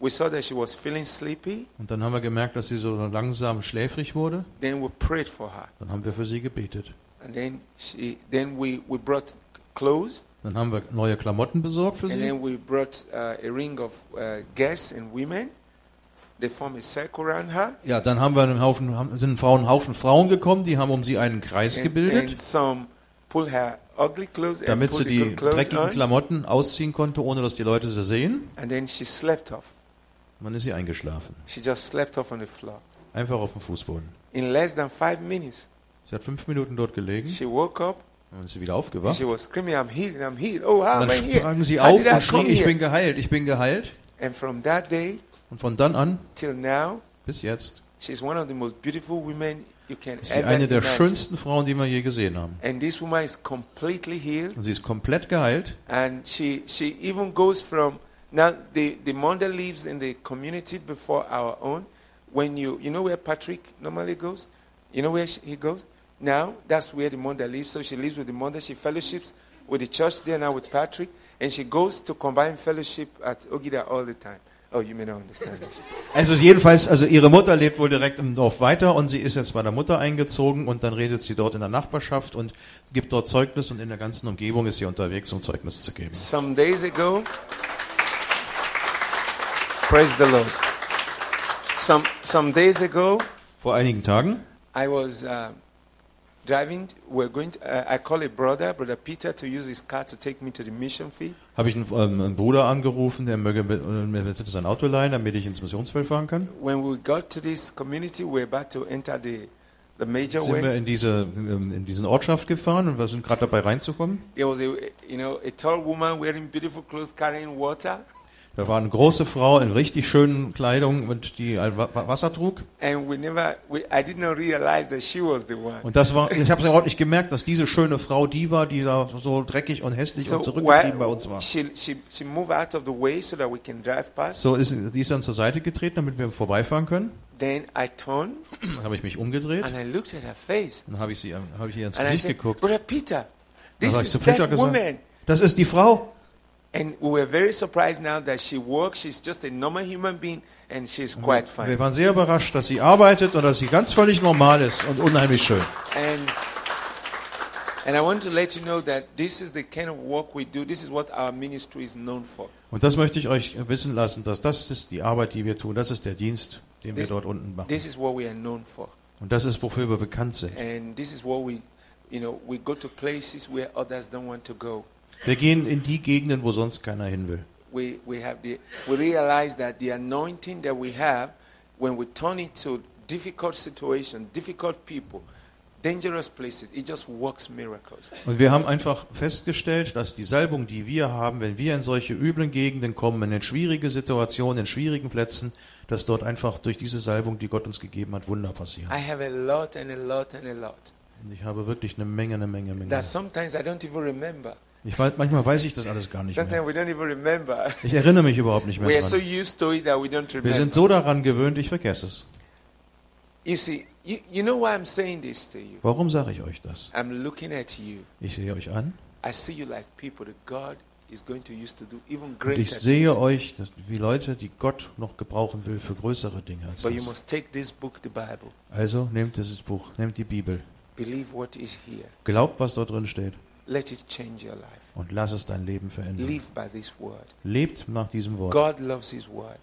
we saw that she was feeling sleepy. Und dann haben wir gemerkt, dass sie so langsam schläfrig wurde. Then we prayed for her, Dann haben wir für sie gebetet. and then she then we we brought clothes, Dann haben wir neue Klamotten besorgt für and sie. then we brought uh, a ring of uh, guests and women. They form a circle around her, Ja, dann haben wir einen Haufen, haben- sind Frauen, Haufen Frauen gekommen, die haben um sie einen Kreis and, gebildet, and some pull her ugly clothes and damit sie die dreckigen Klamotten ausziehen konnte, ohne dass die Leute sie sehen. and then she slept off. Und dann ist sie eingeschlafen. She just slept off on the floor. Einfach auf dem Fußboden. In less than five minutes, Sie hat fünf Minuten dort gelegen she woke up und sie wieder aufgewacht. she was screaming, "I'm healed! I'm healed! Oh, how Und am I dann sprangen sie auf und come schrien, ich here?" bin geheilt, ich bin geheilt. And from that day Und von dann an till now, bis jetzt she's one of the most beautiful women you can ist sie ever eine der imagine. schönsten Frauen, die wir je gesehen haben. And this woman is completely healed, Und sie ist komplett geheilt. and she she even goes from now the the mother lives in the community before our own. When you you know where Patrick normally goes, you know where she, he goes. Now that's where the mother lives. So she lives with the mother. She fellowships with the church there now with Patrick, and she goes to combine fellowship at Ogida all the time. Oh, you may not understand this. Also jedenfalls, also ihre Mutter lebt wohl direkt im Dorf weiter und sie ist jetzt bei der Mutter eingezogen und dann redet sie dort in der Nachbarschaft und gibt dort Zeugnis und in der ganzen Umgebung ist sie unterwegs, um Zeugnis zu geben. Some days ago, praise the Lord. Some some days ago, Vor einigen Tagen I was uh, driving. We're going. To, uh, I call a brother, brother Peter, to use his car to take me to the mission field. habe ich einen, ähm, einen Bruder angerufen, der möge mit- äh, mir jetzt sein Auto leihen, damit ich ins Missionsfeld fahren kann. When we got to this community, we're about to enter the the major Sind wir in diese ähm, in diesen Ortschaft gefahren und wir sind gerade dabei reinzukommen. There was a you know a tall woman wearing beautiful clothes, carrying water, Da war eine große Frau in richtig schönen Kleidung und die Wasser trug. Und das war, ich habe überhaupt nicht gemerkt, dass diese schöne Frau die war, die da so dreckig und hässlich So und zurückgeblieben bei uns war. she, so ist die ist dann zur Seite getreten, damit wir vorbeifahren können. Then I turned Dann habe ich mich umgedreht, and I looked at her face dann habe ich sie, habe ich ihr ins Gesicht said, geguckt. "Brother Peter, Dann this habe ich zu Peter gesagt, woman." das ist die Frau. And we were very surprised now that she works. She's just a normal human being and she's quite Wir fine. waren sehr überrascht, dass sie arbeitet und dass sie ganz völlig normal ist und unheimlich schön. And and I want to let you know that this is the kind of work we do. This is what our ministry is known for. Und das möchte ich euch wissen lassen, dass das ist die Arbeit, die wir tun. Das ist der Dienst, den wir This- dort unten machen. This is what we are known for. Und das ist, wofür wir bekannt sind. And this is what we you know, we go to places where others don't want to go. Wir gehen in die Gegenden, wo sonst keiner hin will. we, we have the we realize that the anointing that we have when we turn it to difficult situations, difficult people, dangerous places, it just works miracles. Und wir haben einfach festgestellt, dass die Salbung, die wir haben, wenn wir in solche üblen Gegenden kommen, in schwierige Situationen, in schwierigen Plätzen, dass dort einfach durch diese Salbung, die Gott uns gegeben hat, Wunder passieren. I have a lot and a lot and a lot Und ich habe wirklich eine Menge, eine Menge, Menge. that sometimes I don't even remember Ich weiß, manchmal weiß ich das alles gar nicht mehr. Ich erinnere mich überhaupt nicht mehr so don't Wir sind so daran gewöhnt, ich vergesse es. You see, you, you know why I'm saying this to you? Warum sage ich euch das? I'm looking at you. Ich sehe euch an I see you like people that God is going to use to do even und greater ich sehe things. euch wie Leute, die Gott noch gebrauchen will für größere Dinge als But you das. must take this book, the Bible, Also nehmt dieses Buch, nehmt die Bibel, believe what is here, glaubt, was dort drin steht let it change your life. und lass es dein Leben verändern. Live by this word. Lebt nach diesem Wort. God loves His word.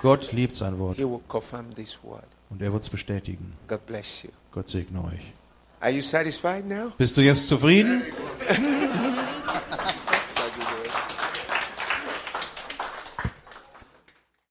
Gott liebt sein Wort He will confirm this word. und er wird es bestätigen. God bless you. Gott segne euch. Are you satisfied now? Bist du jetzt zufrieden?